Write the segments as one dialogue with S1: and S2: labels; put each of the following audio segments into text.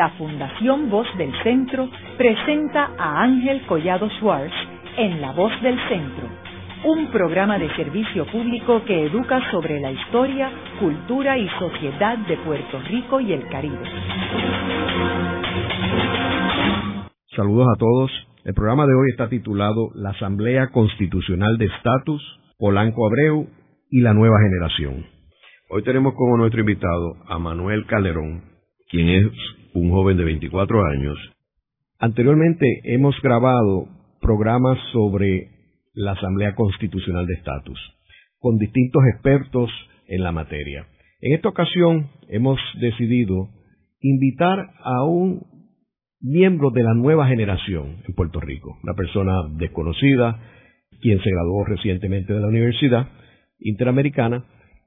S1: la Fundación Voz del Centro presenta a Ángel Collado Schwartz en La Voz del Centro, un programa de servicio público que educa sobre la historia, cultura y sociedad de Puerto Rico y el Caribe.
S2: Saludos a todos. El programa de hoy está titulado La Asamblea Constitucional de Estatus, Polanco Abreu y la Nueva Generación. Hoy tenemos como nuestro invitado a Manuel Calderón, quien es un joven de 24 años. Anteriormente hemos grabado programas sobre la Asamblea Constitucional de Estatus con distintos expertos en la materia. En esta ocasión hemos decidido invitar a un miembro de la nueva generación en Puerto Rico, una persona desconocida, quien se graduó recientemente de la Universidad Interamericana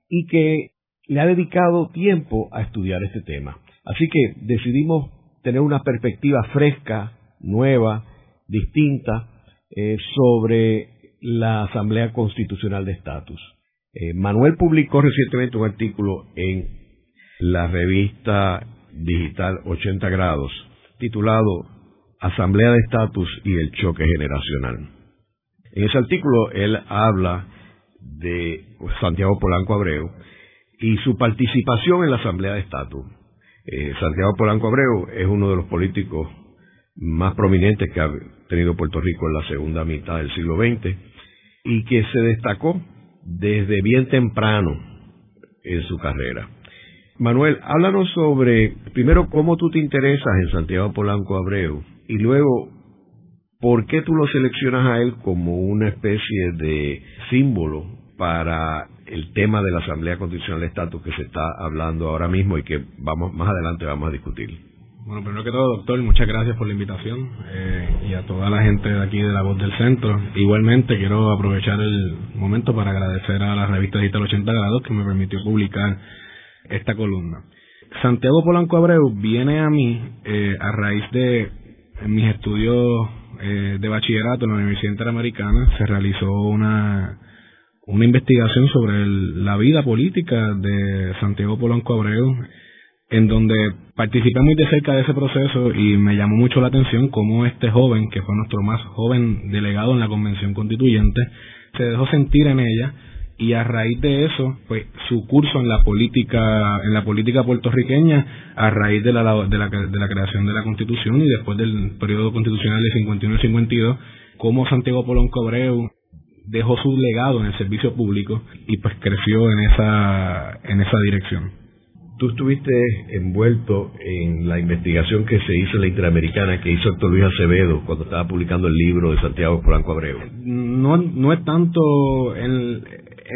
S2: y que le ha dedicado tiempo a estudiar este tema. Así que decidimos tener una perspectiva fresca, nueva, distinta, eh, sobre la Asamblea Constitucional de Estatus. Eh, Manuel publicó recientemente un artículo en la revista digital 80 grados titulado Asamblea de Estatus y el choque generacional. En ese artículo él habla de Santiago Polanco Abreu y su participación en la Asamblea de Estatus. Eh, Santiago Polanco Abreu es uno de los políticos más prominentes que ha tenido Puerto Rico en la segunda mitad del siglo XX y que se destacó desde bien temprano en su carrera. Manuel, háblanos sobre, primero, cómo tú te interesas en Santiago Polanco Abreu y luego, por qué tú lo seleccionas a él como una especie de símbolo para el tema de la Asamblea Constitucional de Estatus que se está hablando ahora mismo y que vamos más adelante vamos a discutir.
S3: Bueno, primero que todo, doctor, muchas gracias por la invitación eh, y a toda la gente de aquí de la Voz del Centro. Igualmente quiero aprovechar el momento para agradecer a la revista Digital 80 Grados que me permitió publicar esta columna. Santiago Polanco Abreu viene a mí eh, a raíz de mis estudios eh, de bachillerato en la Universidad Interamericana. Se realizó una una investigación sobre la vida política de Santiago Polanco Abreu, en donde participé muy de cerca de ese proceso y me llamó mucho la atención cómo este joven, que fue nuestro más joven delegado en la Convención Constituyente, se dejó sentir en ella y a raíz de eso, pues su curso en la política en la política puertorriqueña a raíz de la, de la, de la creación de la Constitución y después del periodo constitucional de 51 y 52, cómo Santiago Polanco Abreu dejó su legado en el servicio público y pues creció en esa, en esa dirección.
S2: Tú estuviste envuelto en la investigación que se hizo en la Interamericana que hizo Héctor Luis Acevedo cuando estaba publicando el libro de Santiago Franco Abreu.
S3: No, no es tanto en,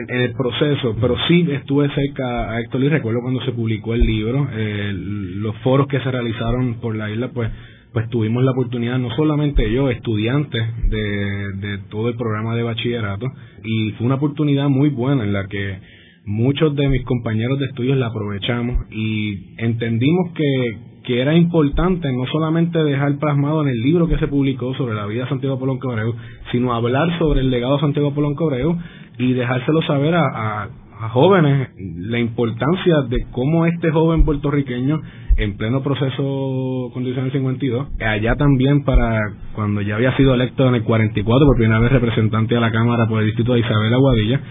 S3: en, el proceso, pero sí estuve cerca a Héctor Luis. Recuerdo cuando se publicó el libro, eh, los foros que se realizaron por la isla, pues pues tuvimos la oportunidad, no solamente yo, estudiante de, todo el programa de bachillerato, y fue una oportunidad muy buena en la que muchos de mis compañeros de estudios la aprovechamos y entendimos que, que era importante no solamente dejar plasmado en el libro que se publicó sobre la vida de Santiago Polón Cabreu, sino hablar sobre el legado de Santiago Polón Cabreu y dejárselo saber a, a jóvenes la importancia de cómo este joven puertorriqueño en pleno proceso constitucional 52, allá también para cuando ya había sido electo en el 44 por primera vez representante a la Cámara por el distrito de Isabel Aguadilla,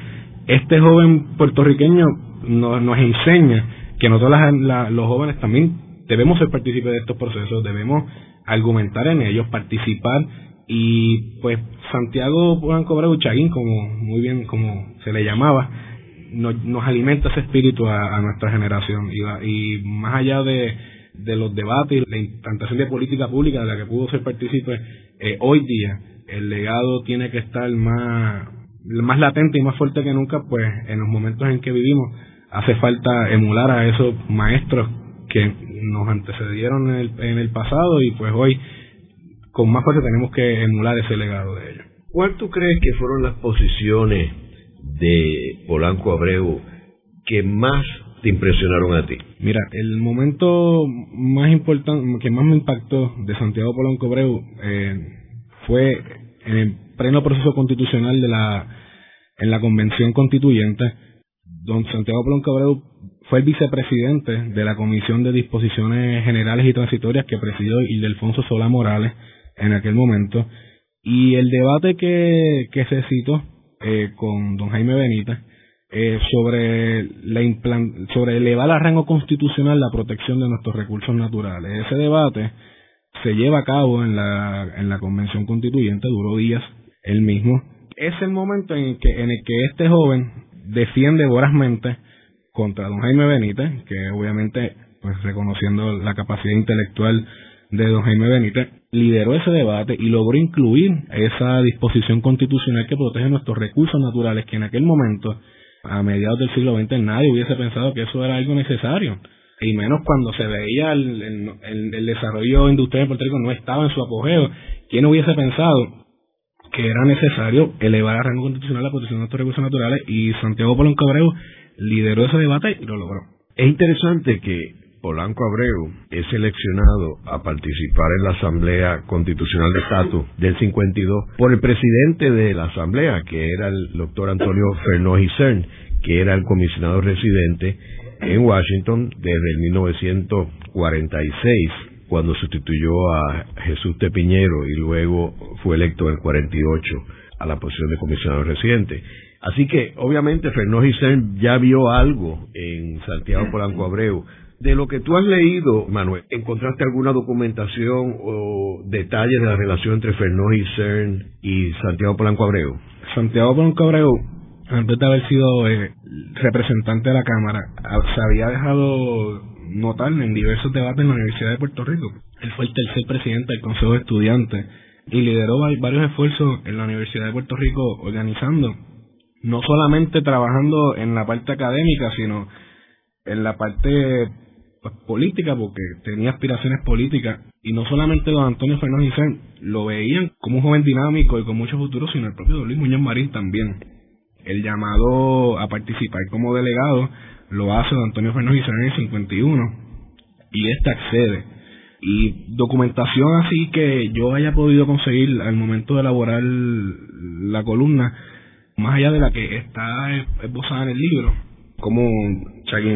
S3: este joven puertorriqueño nos, nos enseña que nosotros los jóvenes también debemos ser partícipes de estos procesos, debemos argumentar en ellos, participar y pues Santiago Blanco Chaguín, como muy bien como se le llamaba, nos, nos alimenta ese espíritu a, nuestra generación y, más allá de, de los debates y la implantación de política pública de la que pudo ser partícipe eh, hoy día el legado tiene que estar más más latente y más fuerte que nunca pues en los momentos en que vivimos hace falta emular a esos maestros que nos antecedieron en el, en el pasado y pues hoy con más fuerza tenemos que emular ese legado de ellos.
S2: ¿Cuál tú crees que fueron las posiciones de Polanco Abreu que más te impresionaron a ti?
S3: Mira, el momento más importante, que más me impactó de Santiago Polanco Abreu eh, fue en el pleno proceso constitucional de la en la convención constituyente, don Santiago Polanco Abreu fue el vicepresidente de la Comisión de Disposiciones Generales y Transitorias que presidió Ildefonso Sola Morales en aquel momento. Y el debate que, que se citó eh, con don Jaime Benítez eh, sobre, la sobre elevar a rango constitucional la protección de nuestros recursos naturales. Ese debate se lleva a cabo en la, en la Convención Constituyente, duró días el mismo. Es el momento en, que, en el que este joven defiende vorazmente contra don Jaime Benítez, que obviamente, pues reconociendo la capacidad intelectual de don Jaime Benítez, lideró ese debate y logró incluir esa disposición constitucional que protege nuestros recursos naturales, que en aquel momento, a mediados del siglo XX, nadie hubiese pensado que eso era algo necesario. Y menos cuando se veía el, el, desarrollo industrial en Puerto Rico no estaba en su apogeo. ¿Quién hubiese pensado que era necesario elevar a rango constitucional la protección de nuestros recursos naturales? Y Santiago Polanco Abreu lideró ese debate y lo logró.
S2: Es interesante que Polanco Abreu es seleccionado a participar en la Asamblea Constitucional de Estatus del 52 por el presidente de la Asamblea, que era el doctor Antonio Fernández Cern, que era el comisionado residente en Washington desde el 1946 cuando sustituyó a Jesús Tepiñero y luego fue electo en el 48 a la posición de comisionado residente. Así que, obviamente, Fernó Giselle ya vio algo en Santiago Polanco Abreu. De lo que tú has leído, Manuel, ¿encontraste alguna documentación o detalles de la relación entre Fernó Giselle y Santiago Polanco Abreu?
S3: Santiago Polanco Abreu, antes de haber sido eh, representante de la Cámara, se había dejado notar en diversos debates en la Universidad de Puerto Rico. Él fue el tercer presidente del Consejo de Estudiantes y lideró varios esfuerzos en la Universidad de Puerto Rico organizando no solamente trabajando en la parte académica, sino en la parte pues, política, porque tenía aspiraciones políticas, y no solamente don Antonio Fernández lo veían como un joven dinámico y con mucho futuro, sino el propio Luis Muñoz Marín también. El llamado a participar como delegado lo hace don Antonio Fernández en el 51, y este accede. Y documentación así que yo haya podido conseguir al momento de elaborar la columna, más allá de la que está esbozada en el libro, como Chagui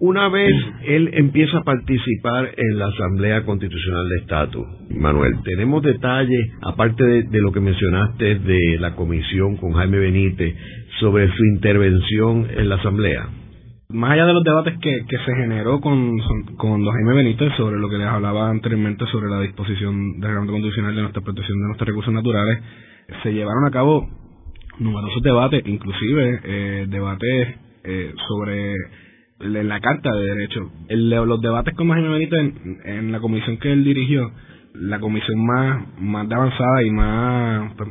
S2: Una vez él empieza a participar en la Asamblea Constitucional de Estatus, Manuel, tenemos detalles, aparte de, lo que mencionaste de la comisión con Jaime Benítez, sobre su intervención en la Asamblea.
S3: Más allá de los debates que, que se generó con, con don Jaime Benítez sobre lo que les hablaba anteriormente sobre la disposición del reglamento constitucional de nuestra protección de nuestros recursos naturales, se llevaron a cabo numerosos debates, inclusive eh, debates eh, sobre la Carta de Derechos. los debates con Jaime Benítez en, en, la comisión que él dirigió, la comisión más, más avanzada y más pues,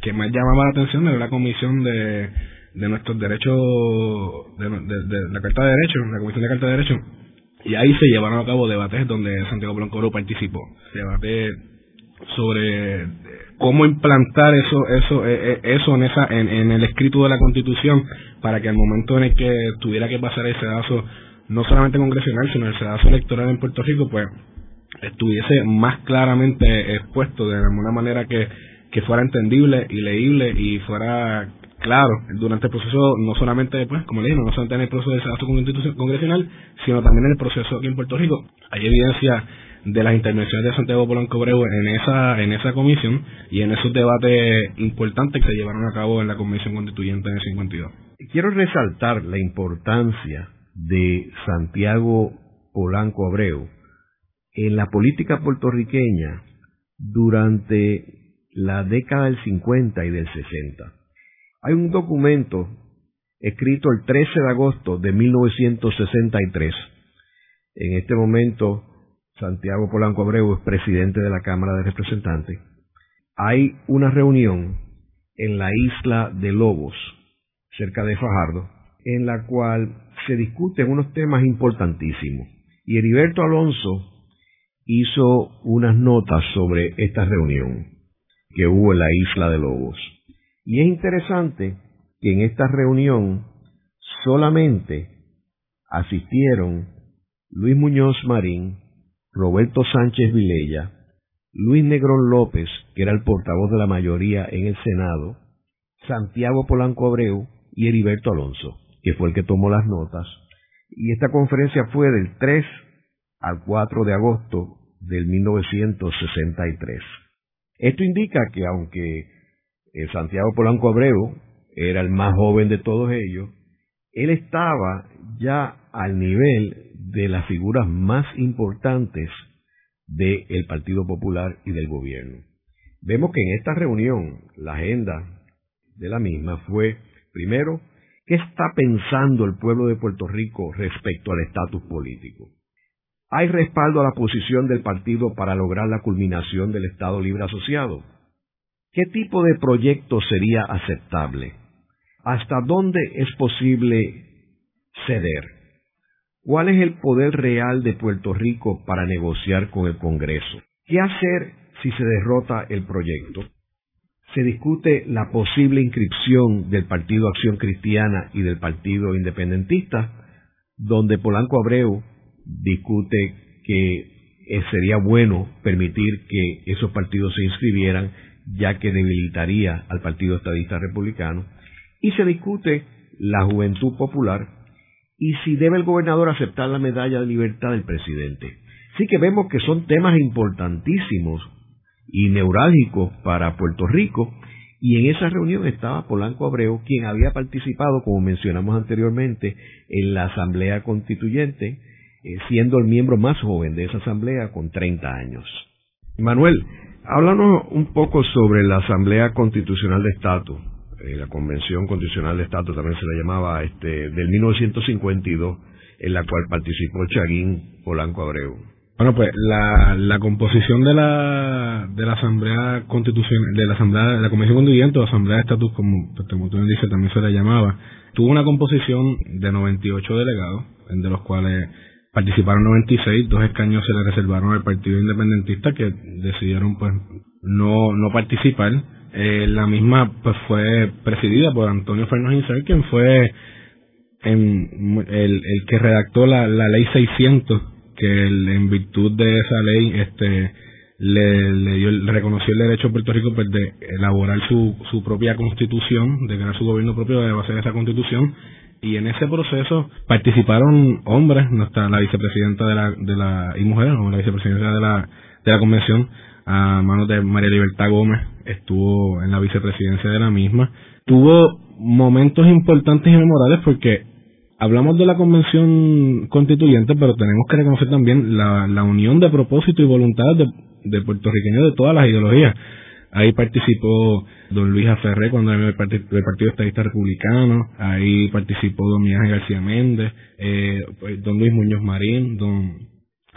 S3: que más llamaba la atención era la comisión de, de nuestros derechos, de, de, la Carta de Derechos, la comisión de Carta de Derechos, y ahí se llevaron a cabo debates donde Santiago Blancoro participó, debates sobre cómo implantar eso eso eh, eh, eso en esa en, el escrito de la Constitución para que al momento en el que tuviera que pasar el sedazo no solamente congresional sino el sedazo electoral en Puerto Rico pues estuviese más claramente expuesto de alguna manera que, que fuera entendible y leíble y fuera claro durante el proceso no solamente pues como le dije no solamente en el proceso de sedazo congresional sino también en el proceso aquí en Puerto Rico hay evidencia de las intervenciones de Santiago Polanco Breu en esa, en esa comisión y en esos debates importantes que se llevaron a cabo en la Comisión Constituyente en el 52.
S2: Quiero resaltar la importancia de Santiago Polanco Abreu en la política puertorriqueña durante la década del 50 y del 60. Hay un documento escrito el 13 de agosto de 1963. En este momento Santiago Polanco Abreu es presidente de la Cámara de Representantes, hay una reunión en la isla de Lobos, cerca de Fajardo, en la cual se discuten unos temas importantísimos. Y Heriberto Alonso hizo unas notas sobre esta reunión que hubo en la isla de Lobos. Y es interesante que en esta reunión solamente asistieron Luis Muñoz Marín, Roberto Sánchez Vilella, Luis Negrón López, que era el portavoz de la mayoría en el Senado, Santiago Polanco Abreu y Heriberto Alonso, que fue el que tomó las notas, y esta conferencia fue del 3 al 4 de agosto del 1963. Esto indica que aunque Santiago Polanco Abreu era el más joven de todos ellos, él estaba ya al nivel de las figuras más importantes del Partido Popular y del gobierno. Vemos que en esta reunión la agenda de la misma fue, primero, ¿qué está pensando el pueblo de Puerto Rico respecto al estatus político? ¿Hay respaldo a la posición del partido para lograr la culminación del Estado Libre Asociado? ¿Qué tipo de proyecto sería aceptable? ¿Hasta dónde es posible ceder? ¿Cuál es el poder real de Puerto Rico para negociar con el Congreso? ¿Qué hacer si se derrota el proyecto? Se discute la posible inscripción del Partido Acción Cristiana y del Partido Independentista, donde Polanco Abreu discute que eh, sería bueno permitir que esos partidos se inscribieran, ya que debilitaría al Partido Estadista Republicano, y se discute la juventud popular y si debe el gobernador aceptar la medalla de libertad del presidente. Sí que vemos que son temas importantísimos y neurálgicos para Puerto Rico, y en esa reunión estaba Polanco Abreu, quien había participado, como mencionamos anteriormente, en la Asamblea Constituyente, eh, siendo el miembro más joven de esa asamblea con 30 años. Manuel, háblanos un poco sobre la Asamblea Constitucional de Estatus, eh, la Convención Constitucional de Estatus también se la llamaba, este, del 1952, en la cual participó Chaguín Polanco Abreu.
S3: Bueno, pues la, la composición de la, de la Asamblea Constitucional, de la Asamblea, de la Convención Constituyente o Asamblea de Estatus, como, como tú me dices, también se la llamaba, tuvo una composición de 98 delegados, de los cuales participaron 96, dos escaños se le reservaron al Partido Independentista que decidieron pues no, no participar. Eh, la misma pues fue presidida por Antonio Fernández Inser, quien fue en, el, el que redactó la, la ley 600, que en virtud de esa ley este le, dio, le reconoció el derecho a Puerto Rico pues, de elaborar su, su propia constitución, de crear su gobierno propio de base de esa constitución y en ese proceso participaron hombres, nuestra la vicepresidenta de la, de la y mujeres, la vicepresidenta de la, de la convención, a manos de María Libertad Gómez, estuvo en la vicepresidencia de la misma. Tuvo momentos importantes y memorables porque hablamos de la convención constituyente, pero tenemos que reconocer también la, la unión de propósito y voluntad de, de puertorriqueños de todas las ideologías. Ahí participó don Luis Aferré cuando era el, Partido Estadista Republicano, ahí participó don Miguel García Méndez, eh, don Luis Muñoz Marín, don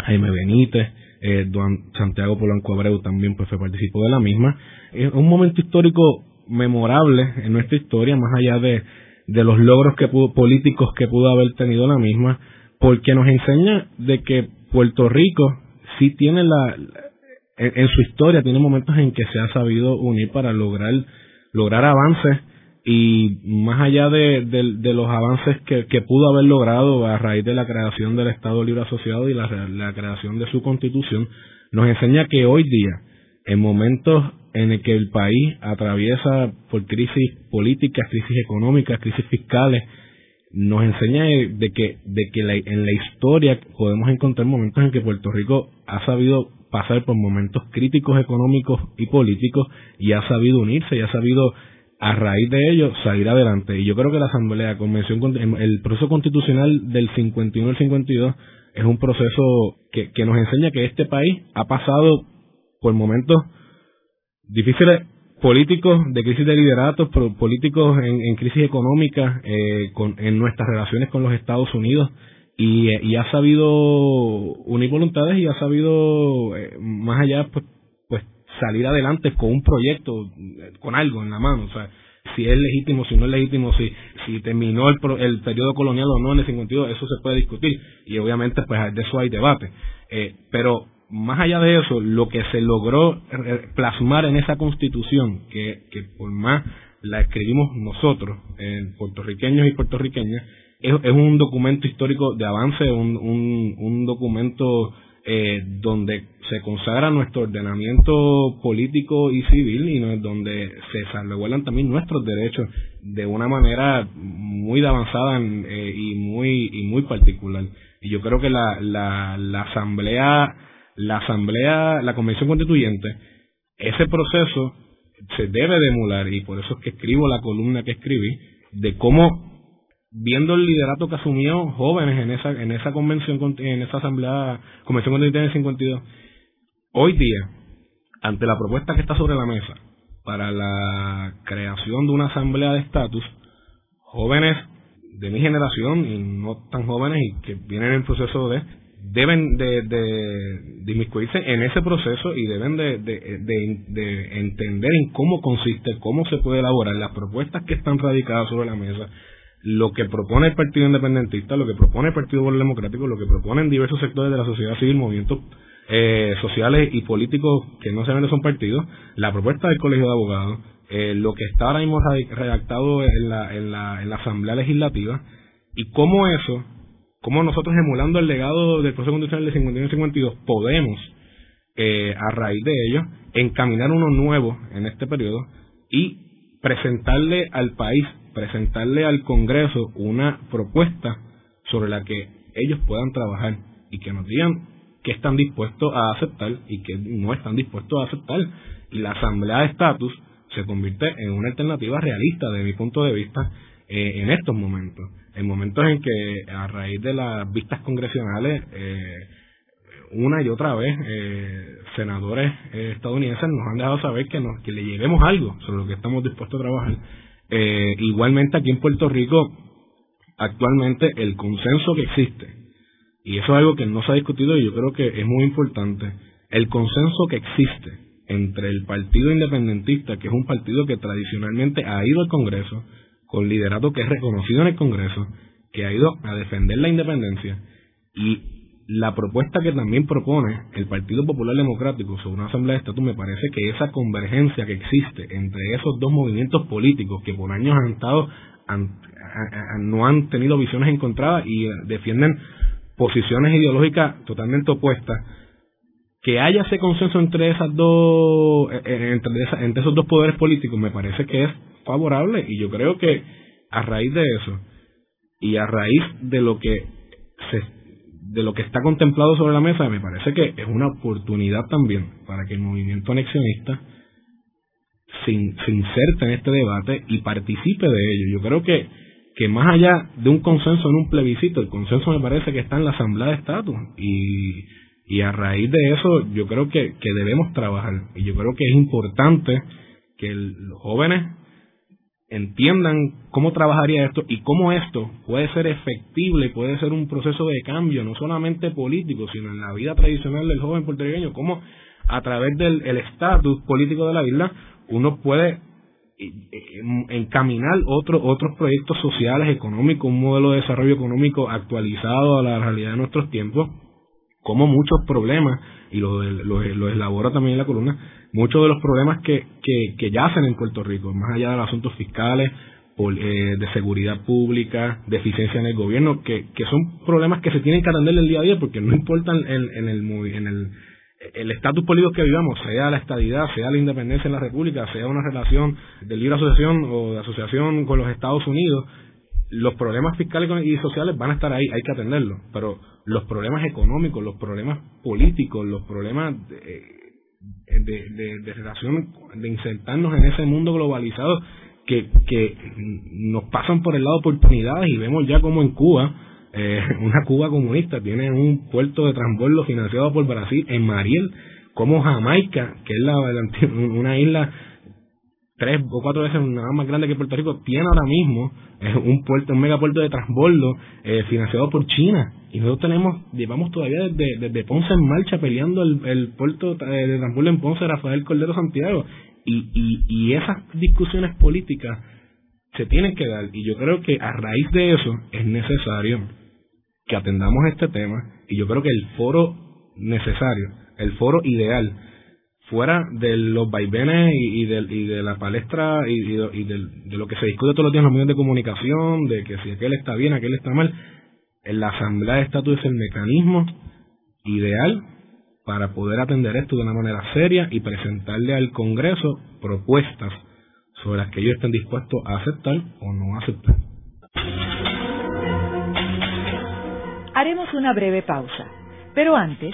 S3: Jaime Benítez, eh, don Santiago Polanco Abreu también pues participó de la misma. Es un momento histórico memorable en nuestra historia, más allá de, de los logros que pudo, políticos que pudo haber tenido la misma, porque nos enseña de que Puerto Rico sí tiene la, en, su historia tiene momentos en que se ha sabido unir para lograr lograr avances y más allá de, los avances que, que, pudo haber logrado a raíz de la creación del Estado Libre Asociado y la creación de su constitución, nos enseña que hoy día, en momentos en el que el país atraviesa por crisis políticas, crisis económicas, crisis fiscales, nos enseña de que, de que en la historia podemos encontrar momentos en que Puerto Rico ha sabido pasar por momentos críticos económicos y políticos y ha sabido unirse y ha sabido a raíz de ello salir adelante. Y yo creo que la Asamblea, Convención, el proceso constitucional del 51 al 52 es un proceso que, que nos enseña que este país ha pasado por momentos difíciles políticos de crisis de lideratos, políticos en, crisis económica, eh, con, en nuestras relaciones con los Estados Unidos, y, ha sabido unir voluntades y ha sabido eh, más allá pues, pues salir adelante con un proyecto con algo en la mano o sea si es legítimo si no es legítimo si si terminó el, el periodo colonial o no en el 52 eso se puede discutir y obviamente pues de eso hay debate. Eh, pero más allá de eso lo que se logró eh, plasmar en esa constitución que que por más la escribimos nosotros puertorriqueños y puertorriqueñas es, un documento histórico de avance, un, un, documento eh, donde se consagra nuestro ordenamiento político y civil y donde se salvaguardan también nuestros derechos de una manera muy avanzada eh, y muy y muy particular. Y yo creo que la, la, la asamblea la asamblea la convención constituyente ese proceso se debe de emular y por eso es que escribo la columna que escribí de cómo viendo el liderato que asumió jóvenes en esa en esa convención en esa asamblea convención constituyente en 52 hoy día ante la propuesta que está sobre la mesa para la creación de una asamblea de estatus jóvenes de mi generación y no tan jóvenes y que vienen en el proceso de deben de, de, de inmiscuirse en ese proceso y deben de, de, de, entender en cómo consiste, cómo se puede elaborar las propuestas que están radicadas sobre la mesa lo que propone el Partido Independentista, lo que propone el Partido Democrático, lo que proponen diversos sectores de la sociedad civil, movimientos eh, sociales y políticos que no se ven son partidos, la propuesta del Colegio de Abogados, eh, lo que está ahora mismo redactado en la, en, la, en la Asamblea Legislativa, y cómo eso, cómo nosotros emulando el legado del proceso constitucional de 51 y 52 podemos, eh, a raíz de ello, encaminar uno nuevo en este periodo y presentarle al país presentarle al Congreso una propuesta sobre la que ellos puedan trabajar y que nos digan qué están dispuestos a aceptar y qué no están dispuestos a aceptar. Y la Asamblea de Estatus se convierte en una alternativa realista, de mi punto de vista, eh, en estos momentos. En momentos en que, a raíz de las vistas congresionales, eh, una y otra vez, eh, senadores estadounidenses nos han dejado saber que, nos, que le llevemos algo sobre lo que estamos dispuestos a trabajar. Eh, igualmente aquí en Puerto Rico, actualmente el consenso que existe, y eso es algo que no se ha discutido y yo creo que es muy importante, el consenso que existe entre el Partido Independentista, que es un partido que tradicionalmente ha ido al Congreso, con liderato que es reconocido en el Congreso, que ha ido a defender la independencia, y la propuesta que también propone el Partido Popular Democrático sobre una asamblea de estatus me parece que esa convergencia que existe entre esos dos movimientos políticos que por años han estado no han tenido visiones encontradas y defienden posiciones ideológicas totalmente opuestas que haya ese consenso entre esas dos eh, eh, entre, entre esos dos poderes políticos me parece que es favorable y yo creo que a raíz de eso y a raíz de lo que se de lo que está contemplado sobre la mesa, me parece que es una oportunidad también para que el movimiento anexionista se, inserte en este debate y participe de ello. Yo creo que, que más allá de un consenso en un plebiscito, el consenso me parece que está en la Asamblea de Estatus y, y a raíz de eso yo creo que, que debemos trabajar y yo creo que es importante que los jóvenes entiendan cómo trabajaría esto y cómo esto puede ser efectible, puede ser un proceso de cambio, no solamente político, sino en la vida tradicional del joven puertorriqueño, cómo a través del estatus político de la isla uno puede eh, eh, encaminar otros otros proyectos sociales, económicos, un modelo de desarrollo económico actualizado a la realidad de nuestros tiempos, como muchos problemas, y lo, lo, elabora también en la columna, muchos de los problemas que, que, que yacen en Puerto Rico, más allá de los asuntos fiscales, eh, de seguridad pública, de eficiencia en el gobierno, que, que son problemas que se tienen que atender el día a día porque no importan en, en el en el el estatus político que vivamos, sea la estadidad, sea la independencia en la República, sea una relación de libre asociación o de asociación con los Estados Unidos, los problemas fiscales y sociales van a estar ahí, hay que atenderlos, pero los problemas económicos, los problemas políticos, los problemas de, de, relación, de insertarnos en ese mundo globalizado que, que nos pasan por el lado de oportunidades y vemos ya como en Cuba, eh, una Cuba comunista tiene un puerto de transbordo financiado por Brasil en Mariel, como Jamaica, que es la, una isla tres o cuatro veces nada más grande que Puerto Rico, tiene ahora mismo eh, un puerto, un megapuerto de transbordo eh, financiado por China. Y nosotros tenemos, llevamos todavía desde, desde Ponce en marcha peleando el, el puerto eh, de transbordo en Ponce, Rafael Cordero Santiago. Y, y, y esas discusiones políticas se tienen que dar. Y yo creo que a raíz de eso es necesario que atendamos este tema. Y yo creo que el foro necesario, el foro ideal, fuera de los vaivenes y, de, y de la palestra y, y de, lo que se discute todos los días en los medios de comunicación, de que si aquel está bien, aquel está mal, la Asamblea de Estatus es el mecanismo ideal para poder atender esto de una manera seria y presentarle al Congreso propuestas sobre las que ellos estén dispuestos a aceptar o no aceptar.
S1: Haremos una breve pausa, pero antes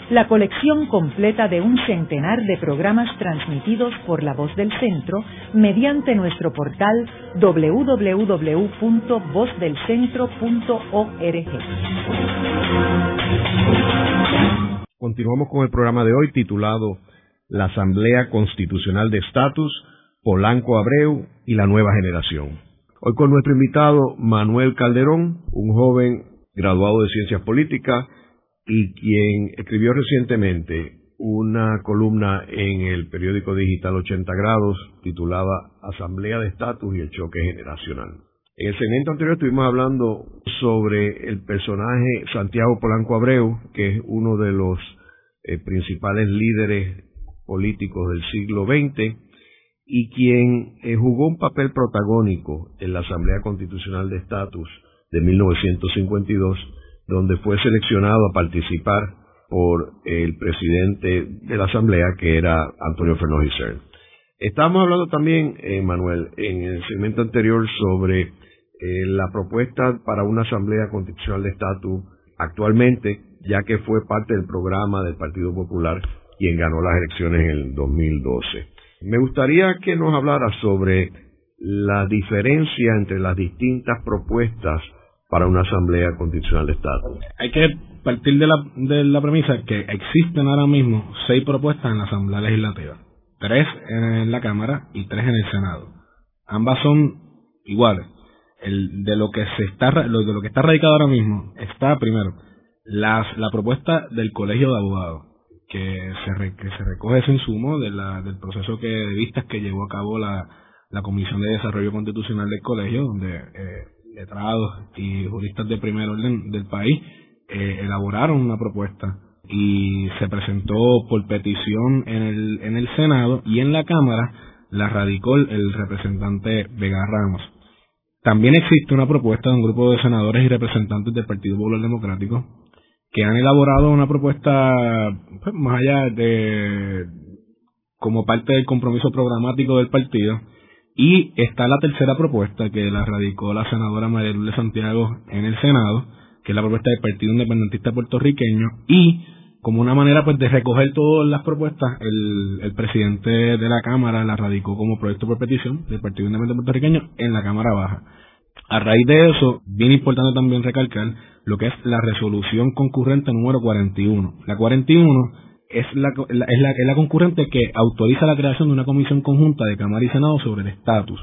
S1: la colección completa de un centenar de programas transmitidos por La Voz del Centro mediante nuestro portal www.vozdelcentro.org.
S2: Continuamos con el programa de hoy titulado La Asamblea Constitucional de Estatus Polanco Abreu y la nueva generación. Hoy con nuestro invitado Manuel Calderón, un joven graduado de Ciencias Políticas y quien escribió recientemente una columna en el periódico digital 80 grados titulada Asamblea de Estatus y el Choque Generacional. En el segmento anterior estuvimos hablando sobre el personaje Santiago Polanco Abreu, que es uno de los eh, principales líderes políticos del siglo XX y quien eh, jugó un papel protagónico en la Asamblea Constitucional de Estatus de 1952, donde fue seleccionado a participar por el presidente de la Asamblea, que era Antonio Fernández Estamos hablando también, eh, Manuel, en el segmento anterior sobre eh, la propuesta para una Asamblea Constitucional de Estatus actualmente, ya que fue parte del programa del Partido Popular quien ganó las elecciones en el 2012. Me gustaría que nos hablara sobre la diferencia entre las distintas propuestas para una Asamblea Constitucional de Estado.
S3: Hay que partir de la, de la premisa que existen ahora mismo seis propuestas en la Asamblea Legislativa, tres en la Cámara y tres en el Senado. Ambas son iguales. El, de lo que se está de lo que está radicado ahora mismo está primero las, la propuesta del Colegio de Abogados que se, que se recoge ese insumo de la, del proceso que, de vistas que llevó a cabo la, la Comisión de Desarrollo Constitucional del Colegio, donde eh, letrados y juristas de primer orden del país eh, elaboraron una propuesta y se presentó por petición en el, en el Senado y en la Cámara la radicó el representante Vega Ramos. También existe una propuesta de un grupo de senadores y representantes del Partido Popular Democrático que han elaborado una propuesta pues, más allá de como parte del compromiso programático del partido y está la tercera propuesta que la radicó la senadora María Lourdes Santiago en el Senado, que es la propuesta del Partido Independentista Puertorriqueño y como una manera pues de recoger todas las propuestas, el, el presidente de la Cámara la radicó como proyecto por petición del Partido Independiente Puertorriqueño en la Cámara Baja. A raíz de eso, bien importante también recalcar lo que es la resolución concurrente número 41. La 41 es la, es, la, es la concurrente que autoriza la creación de una comisión conjunta de Cámara y Senado sobre el estatus.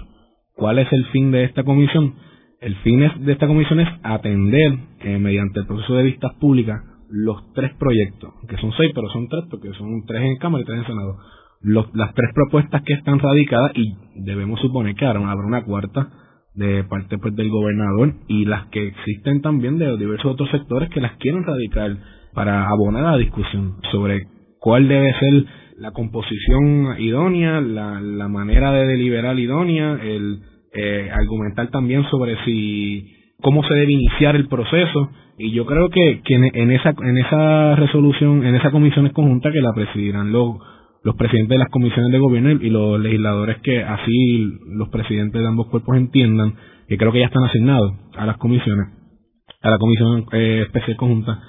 S3: ¿Cuál es el fin de esta comisión? El fin de esta comisión es atender, eh, mediante el proceso de vistas públicas, los tres proyectos, que son seis, pero son tres, porque son tres en Cámara y tres en Senado. las tres propuestas que están radicadas, y debemos suponer que habrá una cuarta, de parte pues del gobernador y las que existen también de diversos otros sectores que las quieren radicar para abonar a la discusión sobre cuál debe ser la composición idónea, la, manera de deliberar idónea, el eh, argumentar también sobre si cómo se debe iniciar el proceso. Y yo creo que, que en esa en esa resolución en esa comisión conjunta que la presidirán los los presidentes de las comisiones de gobierno y los legisladores que así los presidentes de ambos cuerpos entiendan, que creo que ya están asignados a las comisiones, a la comisión eh, especial conjunta,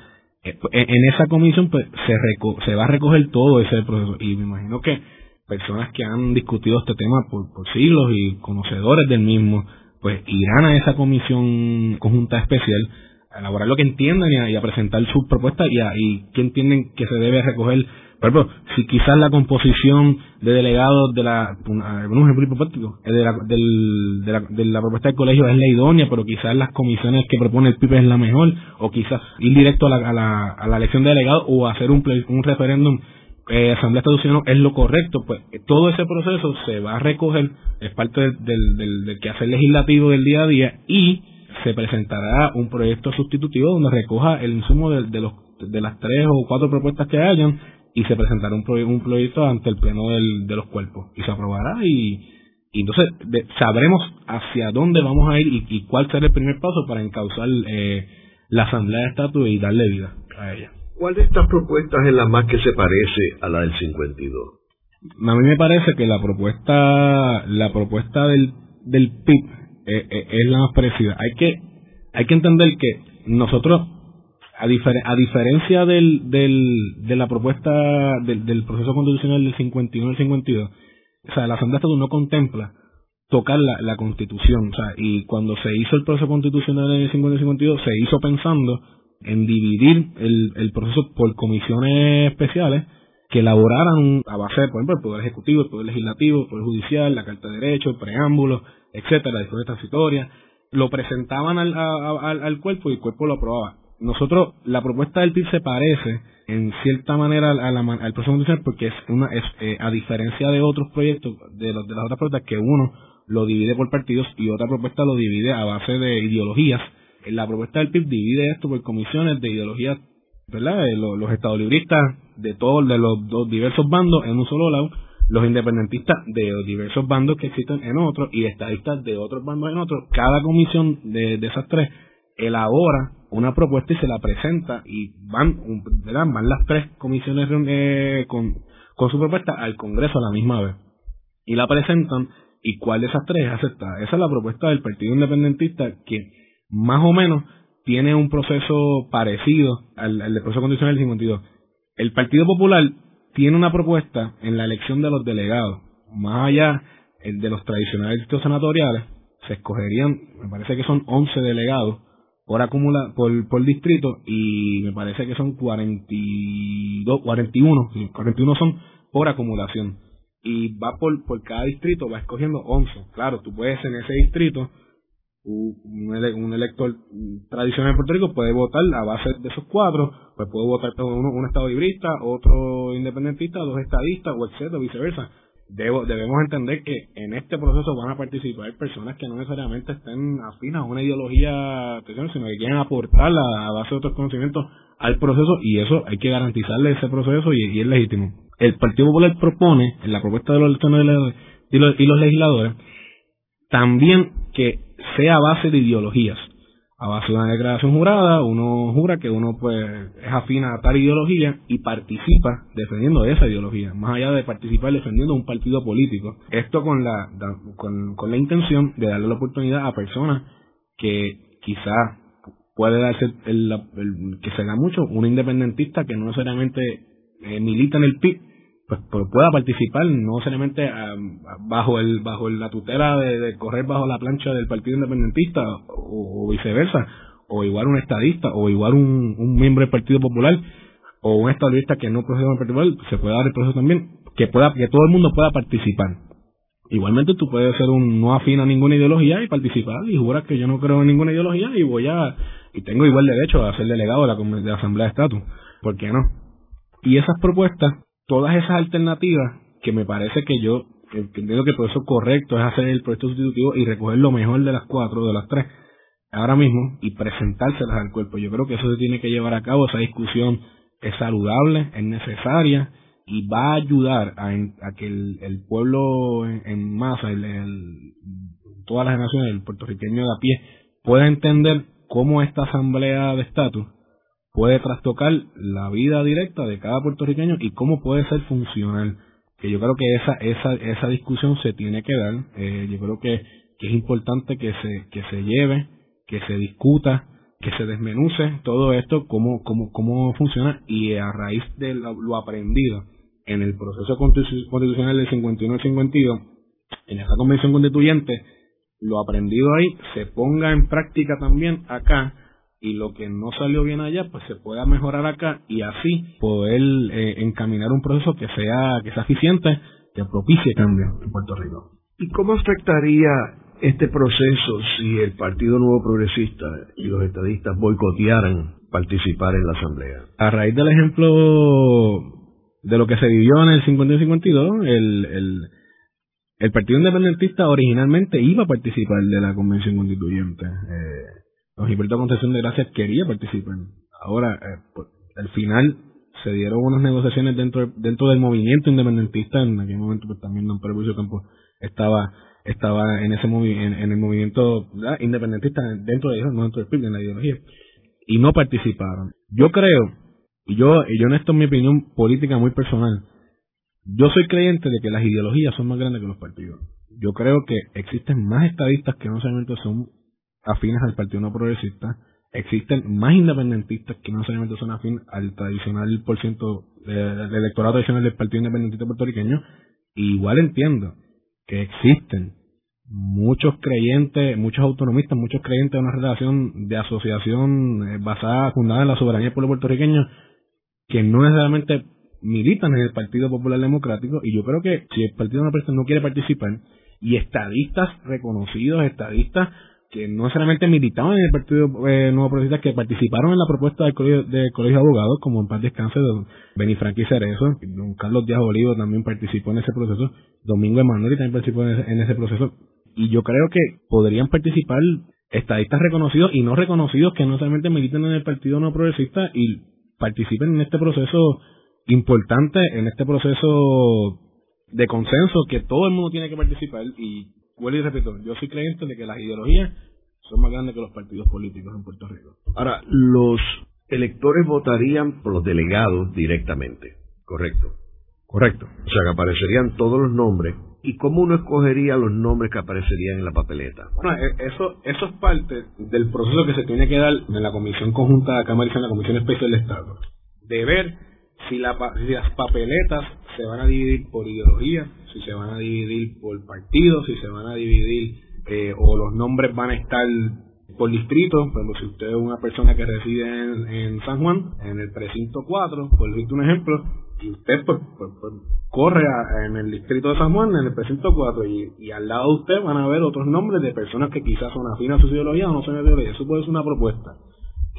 S3: en esa comisión pues se, se va a recoger todo ese proceso. Y me imagino que personas que han discutido este tema por, por siglos y conocedores del mismo, pues irán a esa comisión conjunta especial a elaborar lo que entiendan y a, presentar sus propuestas y, a, y qué entienden que se debe recoger por ejemplo, si quizás la composición de delegados de la, un ejemplo hipotético, de la, del, de, la, de la propuesta del colegio es la idónea, pero quizás las comisiones que propone el PIB es la mejor, o quizás ir directo a la, a la, a la elección de delegados o hacer un, un referéndum eh, Asamblea Constitucional es lo correcto, pues todo ese proceso se va a recoger, es parte del, del, del, quehacer legislativo del día a día y se presentará un proyecto sustitutivo donde recoja el insumo de, de, los, de las tres o cuatro propuestas que hayan y se presentará un, un proyecto ante el pleno del, de los cuerpos y se aprobará y, entonces sabremos hacia dónde vamos a ir y, cuál será el primer paso para encauzar eh, la asamblea de estatus y darle vida a ella.
S2: ¿Cuál de estas propuestas es la más que se parece a la del 52?
S3: A mí me parece que la propuesta la propuesta del, del PIB eh, eh, es la más parecida. Hay que hay que entender que nosotros a, a diferencia del, del, de la propuesta del, del proceso constitucional del 51 y el 52, o sea, la Asamblea Estatal no contempla tocar la, la constitución, o sea, y cuando se hizo el proceso constitucional en el 50 y 52, se hizo pensando en dividir el, el proceso por comisiones especiales que elaboraran a base de, por ejemplo, el Poder Ejecutivo, el Poder Legislativo, el Poder Judicial, la Carta de Derecho, el preámbulo, etcétera, la disposición transitoria, lo presentaban al, al, al cuerpo y el cuerpo lo aprobaba nosotros, la propuesta del PIB se parece en cierta manera a la, al proceso porque es una, es, eh, a diferencia de otros proyectos, de, los, de las otras propuestas, que uno lo divide por partidos y otra propuesta lo divide a base de ideologías. La propuesta del PIB divide esto por comisiones de ideologías, ¿verdad? De los, los estadolibristas de todos, de los, dos diversos bandos en un solo lado, los independentistas de los diversos bandos que existen en otros y estadistas de otros bandos en otros. Cada comisión de esas tres elabora una propuesta y se la presenta y van, van las tres comisiones eh, con, con su propuesta al Congreso a la misma vez y la presentan y cuál de esas tres es aceptada. Esa es la propuesta del Partido Independentista que más o menos tiene un proceso parecido al, al proceso constitucional del 52. El Partido Popular tiene una propuesta en la elección de los delegados, más allá de los tradicionales distritos senatoriales, se escogerían, me parece que son 11 delegados por acumula por, por distrito y me parece que son 42, 41, 41 son por acumulación y va por, por cada distrito, va escogiendo 11. Claro, tú puedes en ese distrito, un, un elector tradicional en Puerto Rico puede votar a base de esos cuatro, pues puede votar uno, un estado librista, otro independentista, dos estadistas, o etcétera, viceversa debo, debemos entender que en este proceso van a participar personas que no necesariamente estén afinas a una ideología, sino que quieren aportar a, base de otros conocimientos al proceso y eso hay que garantizarle ese proceso y, es legítimo. El Partido Popular propone, en la propuesta de los y los, y los legisladores, también que sea a base de ideologías a base de una declaración jurada, uno jura que uno pues es afín a tal ideología y participa defendiendo esa ideología, más allá de participar defendiendo un partido político. Esto con la con, con la intención de darle la oportunidad a personas que quizá puede darse el, que se da mucho, un independentista que no necesariamente eh, milita en el PIB, pues, pues, pueda participar no necesariamente bajo el bajo la tutela de, correr bajo la plancha del partido independentista o, viceversa o igual un estadista o igual un, un, miembro del Partido Popular o un estadista que no procede del Partido Popular se puede dar el proceso también que pueda que todo el mundo pueda participar igualmente tú puedes ser un no afín a ninguna ideología y participar y jurar que yo no creo en ninguna ideología y voy a y tengo igual derecho a ser delegado de la, de la Asamblea de Estatus ¿por qué no? y esas propuestas todas esas alternativas que me parece que yo entiendo que por eso correcto es hacer el proyecto sustitutivo y recoger lo mejor de las cuatro, de las tres, ahora mismo y presentárselas al cuerpo. Yo creo que eso se tiene que llevar a cabo, esa discusión es saludable, es necesaria y va a ayudar a, que el, pueblo en, masa, el, todas las generaciones, el puertorriqueño de a pie, pueda entender cómo esta asamblea de estatus puede trastocar la vida directa de cada puertorriqueño y cómo puede ser funcional. Que yo creo que esa esa esa discusión se tiene que dar. Eh, yo creo que, que es importante que se que se lleve, que se discuta, que se desmenuce todo esto, cómo cómo cómo funciona y a raíz de lo, aprendido en el proceso constitucional del 51 al 52, en esa convención constituyente, lo aprendido ahí se ponga en práctica también acá y lo que no salió bien allá pues se pueda mejorar acá y así poder eh, encaminar un proceso que sea que sea eficiente que propicie cambio en Puerto Rico.
S2: ¿Y cómo afectaría este proceso si el Partido Nuevo Progresista y los estadistas boicotearan participar en la asamblea?
S3: A raíz del ejemplo de lo que se vivió en el 50 y 52, el, el, el Partido Independentista originalmente iba a participar de la Convención Constituyente. Eh, don Gilberto Concepción de Gracias quería participar. Ahora, eh, pues, al final se dieron unas negociaciones dentro dentro del movimiento independentista. En aquel momento, pues también don Pedro Campos estaba estaba en ese en, el movimiento independentista dentro de ellos, no dentro del PIB, en la ideología, y no participaron. Yo creo, y yo, y yo en esto es mi opinión política muy personal, yo soy creyente de que las ideologías son más grandes que los partidos. Yo creo que existen más estadistas que no solamente son afines al Partido No Progresista, existen más independentistas que no solamente son afines al tradicional por ciento del electorado tradicional del Partido Independentista puertorriqueño, igual entiendo que existen muchos creyentes, muchos autonomistas, muchos creyentes de una relación de asociación eh, basada, fundada en la soberanía del pueblo puertorriqueño, que no necesariamente militan en el Partido Popular Democrático, y yo creo que si el Partido no quiere participar, y estadistas reconocidos, estadistas que no necesariamente militaban en el Partido eh, Nuevo Progresista, que participaron en la propuesta del Colegio, de, colegio de Abogados, como en paz descanse don Benifranqui Cerezo, don Carlos Díaz Olivo también participó en ese proceso, Domingo Emanuel también participó en ese, proceso, y yo creo que podrían participar estadistas reconocidos y no reconocidos que no solamente militan en el Partido Nuevo Progresista y participen en este proceso importante, en este proceso de consenso que todo el mundo tiene que participar y vuelvo y repito, yo soy creyente de que las ideologías son más grandes que los partidos políticos en Puerto Rico.
S2: Ahora, los electores votarían por los delegados directamente, ¿correcto?
S3: Correcto.
S2: O sea, que aparecerían todos los nombres. ¿Y cómo uno escogería los nombres que aparecerían en la papeleta?
S3: Bueno, e, eso, eso es parte del proceso que se tiene que dar en la Comisión Conjunta de Cámara y en la Comisión Especial de Estado. De ver si, la, si las papeletas se van a dividir por ideología, si se van a dividir por partidos, si se van a dividir eh, o los nombres van a estar por distrito, por si usted es una persona que reside en, San Juan, en el precinto 4, por decirte un ejemplo, y usted pues, pues, pues corre en el distrito de San Juan, en el precinto 4, y, al lado de usted van a ver otros nombres de personas que quizás son afines a su ideología o no son de ideología. Eso puede ser una propuesta.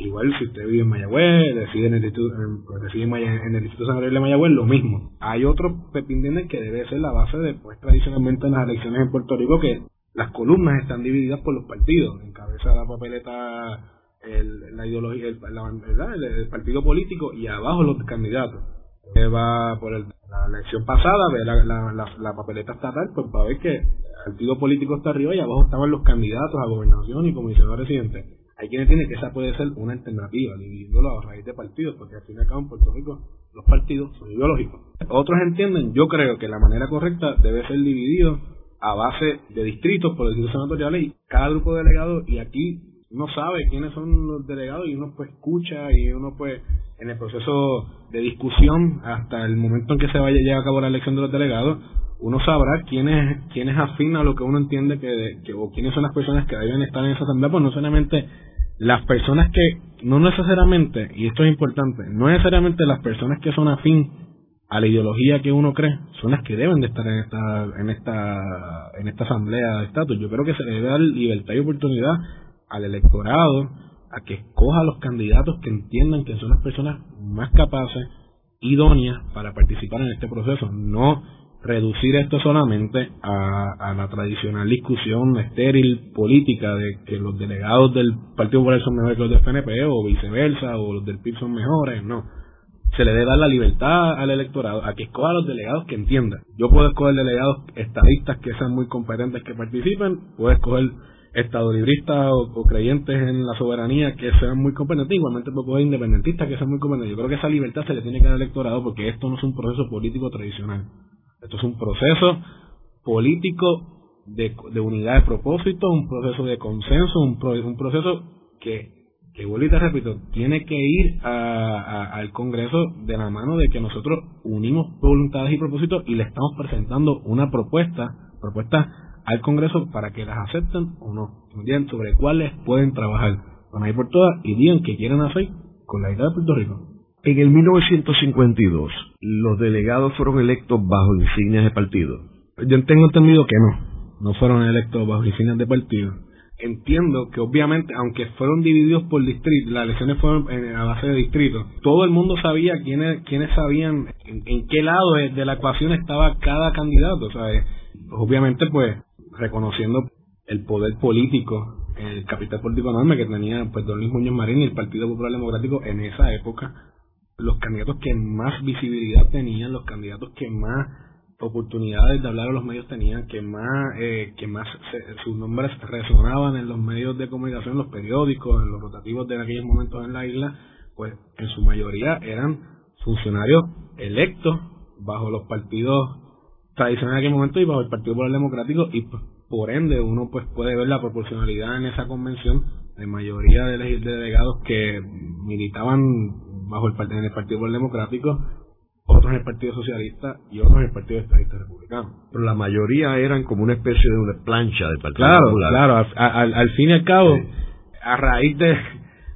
S3: Igual si usted vive en Mayagüez, reside en el distrito, en, en, en el distrito San Gabriel de Mayagüez, lo mismo. Hay otro pepindines que debe ser la base de, pues tradicionalmente en las elecciones en Puerto Rico, que las columnas están divididas por los partidos. Encabeza la papeleta el, la ideología, el, la, partido político y abajo los candidatos. Que va por el, la elección pasada, ve la, la, la, papeleta estatal, pues va a ver que el partido político está arriba y abajo estaban los candidatos a gobernación y comisionado residente hay quienes tienen que esa puede ser una alternativa, dividiéndolo a raíz de partidos, porque al fin y al cabo en Puerto Rico los partidos son ideológicos. Otros entienden, yo creo que la manera correcta debe ser dividido a base de distritos por distritos senatoriales y cada grupo de delegados, y aquí uno sabe quiénes son los delegados y uno pues escucha y uno pues en el proceso de discusión hasta el momento en que se vaya a llevar a cabo la elección de los delegados, uno sabrá quién es, quién es afín a lo que uno entiende que, que, o quiénes son las personas que deben estar en esa asamblea, pues no solamente las personas que, no necesariamente, y esto es importante, no necesariamente las personas que son afín a la ideología que uno cree son las que deben de estar en esta en esta en esta asamblea de estatus. Yo creo que se debe dar libertad y oportunidad al electorado a que escoja los candidatos que entiendan que son las personas más capaces, idóneas para participar en este proceso, no reducir esto solamente a, la tradicional discusión estéril política de que los delegados del Partido Popular son mejores que los del PNP o viceversa o los del PIB son mejores, no. Se le debe dar la libertad al electorado a que escoja a los delegados que entiendan. Yo puedo escoger delegados estadistas que sean muy competentes que participen, puedo escoger estadolibristas o, o, creyentes en la soberanía que sean muy competentes, igualmente puedo escoger independentistas que sean muy competentes. Yo creo que esa libertad se le tiene que dar al electorado porque esto no es un proceso político tradicional. Esto es un proceso político de, unidad de propósito, un proceso de consenso, un, un proceso que, que vuelvo y te repito, tiene que ir a, al Congreso de la mano de que nosotros unimos voluntades y propósitos y le estamos presentando una propuesta, propuesta al Congreso para que las acepten o no, sobre cuáles pueden trabajar. Van a ir por todas y digan que quieren hacer con la idea de Puerto Rico.
S2: En el 1952, los delegados fueron electos bajo insignias de partido.
S3: Yo tengo entendido que no, no fueron electos bajo insignias de partido. entiendo que obviamente, aunque fueron divididos por distrito, las elecciones fueron a base de distritos, todo el mundo sabía quiénes, quiénes sabían en, qué lado de, la ecuación estaba cada candidato, o sea, obviamente pues reconociendo el poder político, el capital político enorme que tenía pues don Luis Muñoz Marín y el Partido Popular Democrático en esa época, los candidatos que más visibilidad tenían, los candidatos que más oportunidades de hablar a los medios tenían, que más, eh, que más sus nombres resonaban en los medios de comunicación, en los periódicos, en los rotativos de aquellos momentos en la isla, pues en su mayoría eran funcionarios electos bajo los partidos tradicionales en aquel momento y bajo el Partido Popular Democrático y pues, por ende uno pues puede ver la proporcionalidad en esa convención de mayoría de delegados que militaban bajo el, en el Partido Popular Democrático otros en el Partido Socialista y otros en el Partido Estadista Republicano.
S2: Pero la mayoría eran como una especie de una plancha del Partido
S3: claro,
S2: Popular.
S3: Claro, al, al fin y al cabo, a raíz de,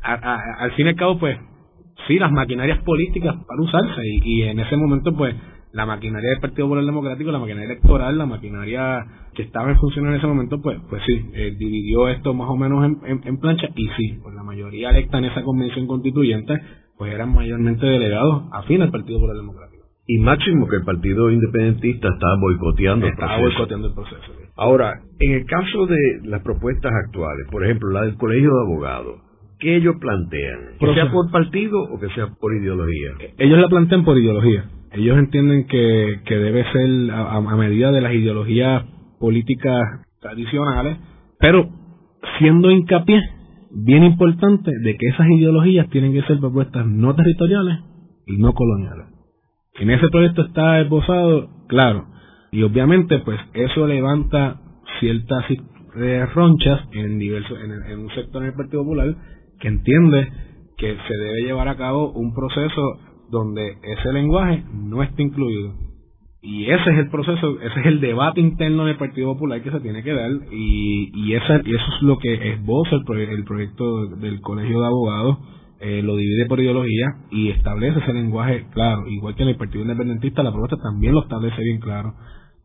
S3: al fin y al cabo, pues, sí, las maquinarias políticas para usarse y, y en ese momento, pues, la maquinaria del Partido Popular Democrático, la maquinaria electoral, la maquinaria que estaba en función en ese momento, pues, pues sí, eh, dividió esto más o menos en, en, plancha y sí, pues la mayoría electa en esa convención constituyente pues eran mayormente delegados afín al Partido Popular Democrático.
S2: Y máximo que el Partido Independentista estaba boicoteando
S3: el proceso. boicoteando el proceso.
S2: Ahora, en el caso de las propuestas actuales, por ejemplo, la del Colegio de Abogados, ¿qué ellos plantean? ¿Que sea por partido o que sea por ideología?
S3: Eh, ellos la plantean por ideología. Ellos entienden que, que debe ser a, a medida de las ideologías políticas tradicionales, pero siendo hincapié bien importante de que esas ideologías tienen que ser propuestas no territoriales y no coloniales. En ese proyecto está esbozado, claro, y obviamente pues eso levanta ciertas ronchas en, diversos, en, un sector en el Partido Popular que entiende que se debe llevar a cabo un proceso donde ese lenguaje no esté incluido y ese es el proceso, ese es el debate interno del Partido Popular que se tiene que dar y, y, esa, y eso es lo que esboza el, el proyecto del Colegio de Abogados, eh, lo divide por ideología y establece ese lenguaje claro, igual que en el Partido Independentista la propuesta también lo establece bien claro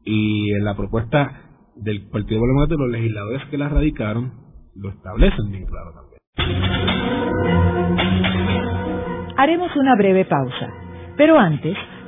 S3: y en la propuesta del Partido Popular los legisladores que la radicaron lo establecen bien claro también.
S1: Haremos una breve pausa, pero antes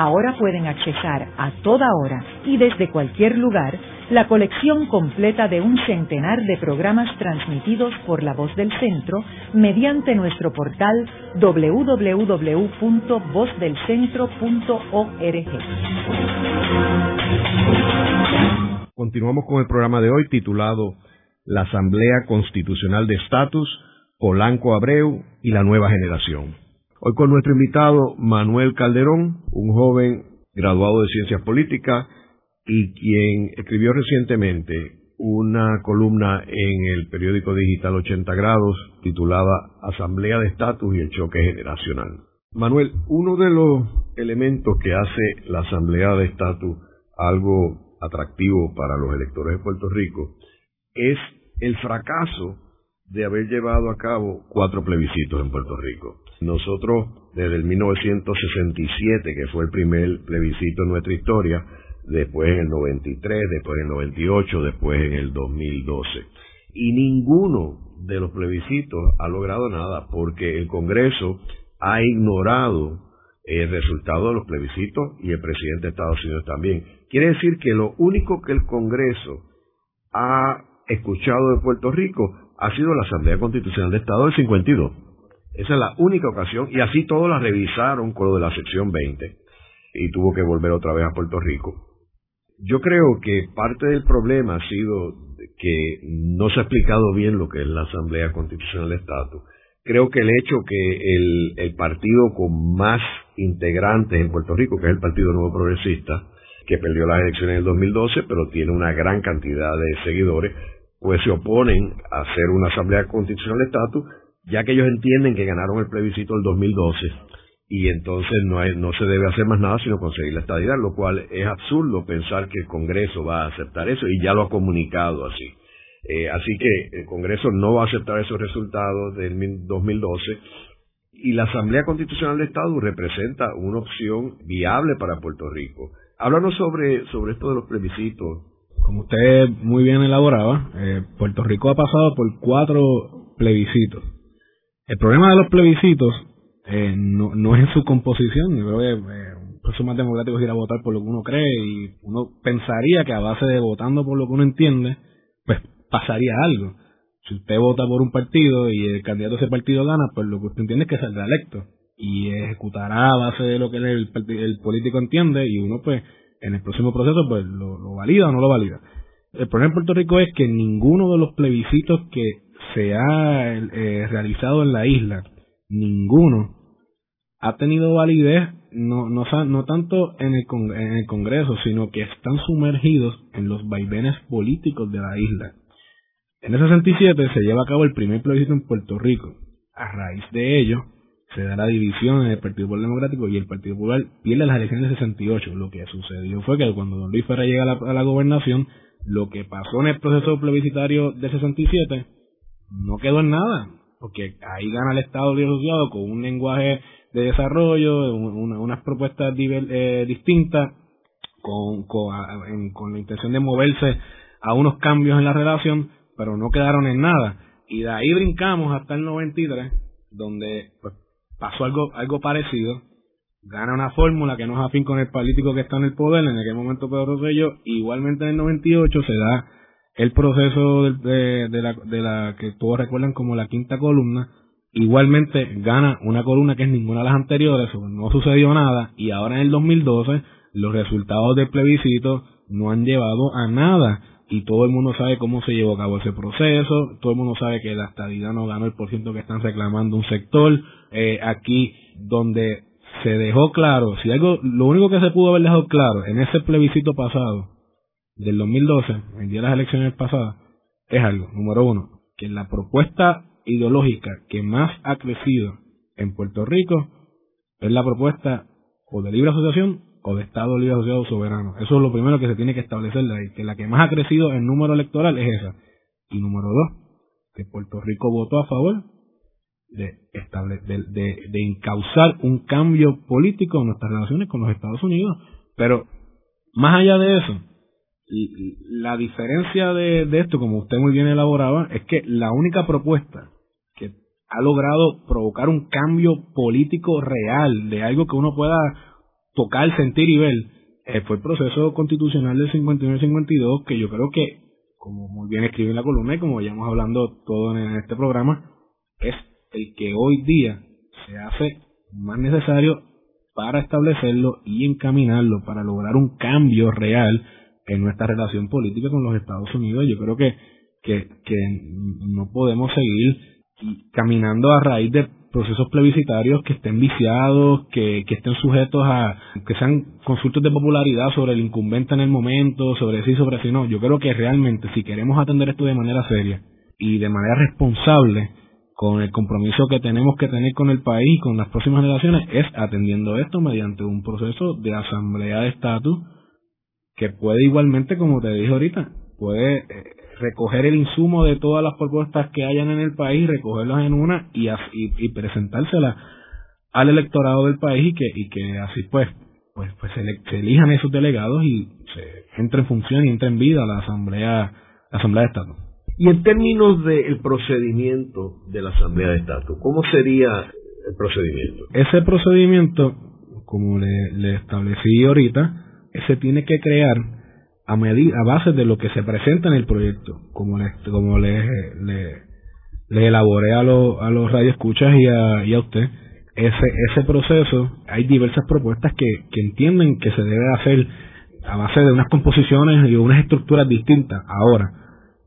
S1: Ahora pueden accesar a toda hora y desde cualquier lugar la colección completa de un centenar de programas transmitidos por la voz del centro mediante nuestro portal www.vozdelcentro.org.
S2: Continuamos con el programa de hoy titulado La Asamblea Constitucional de Estatus, Polanco Abreu y la Nueva Generación. Hoy con nuestro invitado Manuel Calderón, un joven graduado de Ciencias Políticas, y quien escribió recientemente una columna en el periódico digital 80 grados titulada Asamblea de Estatus y el Choque Generacional. Manuel, uno de los elementos que hace la Asamblea de Estatus algo atractivo para los electores de Puerto Rico es el fracaso de haber llevado a cabo cuatro plebiscitos en Puerto Rico. Nosotros, desde el 1967, que fue el primer plebiscito en nuestra historia, después en el 93, después en el 98, después en el 2012. Y ninguno de los plebiscitos ha logrado nada porque el Congreso ha ignorado el resultado de los plebiscitos y el presidente de Estados Unidos también. Quiere decir que lo único que el Congreso ha escuchado de Puerto Rico ha sido la Asamblea Constitucional de Estado del 52. Esa es la única ocasión y así todos la revisaron con lo de la sección 20 y tuvo que volver otra vez a Puerto Rico. Yo creo que parte del problema ha sido que no se ha explicado bien lo que es la Asamblea Constitucional de Estado. Creo que el hecho que el, partido con más integrantes en Puerto Rico, que es el Partido Nuevo Progresista, que perdió las elecciones en el 2012, pero tiene una gran cantidad de seguidores, pues se oponen a hacer una Asamblea Constitucional de Estatus, ya que ellos entienden que ganaron el plebiscito del 2012 y entonces no, no se debe hacer más nada sino conseguir la estadidad, lo cual es absurdo pensar que el Congreso va a aceptar eso y ya lo ha comunicado así. Eh, así que el Congreso no va a aceptar esos resultados del 2012 y la Asamblea Constitucional de Estado representa una opción viable para Puerto Rico. Háblanos sobre, sobre esto de los plebiscitos.
S3: Como usted muy bien elaboraba, eh, Puerto Rico ha pasado por cuatro plebiscitos. El problema de los plebiscitos eh, no, no es en su composición. Yo creo que eh, un proceso más democrático es ir a votar por lo que uno cree y uno pensaría que a base de votando por lo que uno entiende, pues pasaría algo. Si usted vota por un partido y el candidato de ese partido gana, pues lo que usted entiende es que saldrá electo y ejecutará a base de lo que el, el político entiende y uno pues en el próximo proceso pues lo, valida o no lo valida. El problema en Puerto Rico es que ninguno de los plebiscitos que se ha eh, realizado en la isla, ninguno ha tenido validez no, no, no tanto en el, en el Congreso, sino que están sumergidos en los vaivenes políticos de la isla. En el 67 se lleva a cabo el primer plebiscito en Puerto Rico. A raíz de ello, se da la división en el Partido Popular Democrático y el Partido Popular pierde las elecciones del 68. Lo que sucedió fue que cuando don Luis Ferrer llega a la, gobernación, lo que pasó en el proceso plebiscitario del 67 no quedó en nada, porque ahí gana el Estado Libre Asociado con un lenguaje de desarrollo, unas propuestas eh, distintas, con, con la intención de moverse a unos cambios en la relación, pero no quedaron en nada. Y de ahí brincamos hasta el 93, donde pues, pasó algo, algo parecido. Gana una fórmula que no es afín con el político que está en el poder, en aquel momento Pedro Rosselló. Igualmente en el 98 se da el proceso de, de, la, de la que todos recuerdan como la quinta columna. Igualmente gana una columna que es ninguna de las anteriores, no sucedió nada. Y ahora en el 2012 los resultados del plebiscito no han llevado a nada y todo el mundo sabe cómo se llevó a cabo ese proceso, todo el mundo sabe que la estadidad no ganó el por ciento que están reclamando un sector, eh, aquí donde se dejó claro, si algo, lo único que se pudo haber dejado claro en ese plebiscito pasado del 2012, el día de las elecciones pasadas, es algo, número uno, que la propuesta ideológica que más ha crecido en Puerto Rico es la propuesta o de libre asociación o de Estado Libre Asociado Soberano. Eso es lo primero que se tiene que establecer de ahí, que la que más ha crecido en número electoral es esa. Y número dos, que Puerto Rico votó a favor de, de, de, de encauzar un cambio político en nuestras relaciones con los Estados Unidos. Pero más allá de eso, la diferencia de, de esto, como usted muy bien elaboraba, es que la única propuesta que ha logrado provocar un cambio político real de algo que uno pueda tocar, sentir y ver, eh, fue el proceso constitucional del 51 y 52, que yo creo que, como muy bien escribe en la columna y como ya hemos hablando todo en este programa, es el que hoy día se hace más necesario para establecerlo y encaminarlo para lograr un cambio real en nuestra relación política con los Estados Unidos. Yo creo que, que, no podemos seguir caminando a raíz de procesos plebiscitarios que estén viciados, que, que estén sujetos a que sean consultas de popularidad sobre el incumbente en el momento, sobre sí, sobre sí no. Yo creo que realmente si queremos atender esto de manera seria y de manera responsable, con el compromiso que tenemos que tener con el país, con las próximas generaciones, es atendiendo esto mediante un proceso de asamblea de estatus que puede igualmente, como te dije ahorita, puede eh, recoger el insumo de todas las propuestas que hayan en el país, recogerlas en una y, y, presentárselas al electorado del país y que, y que así pues, pues, pues se, elijan esos delegados y se entre en función y entre en vida la asamblea, la asamblea de Estado.
S2: Y en términos del procedimiento de la asamblea de Estado, ¿cómo sería el procedimiento?
S3: Ese procedimiento, como le, le establecí ahorita, se tiene que crear a, a base de lo que se presenta en el proyecto, como le, como le, le, elaboré a, lo, a los radioescuchas y a, y a usted, ese, ese proceso, hay diversas propuestas que, que entienden que se debe hacer a base de unas composiciones y unas estructuras distintas. Ahora,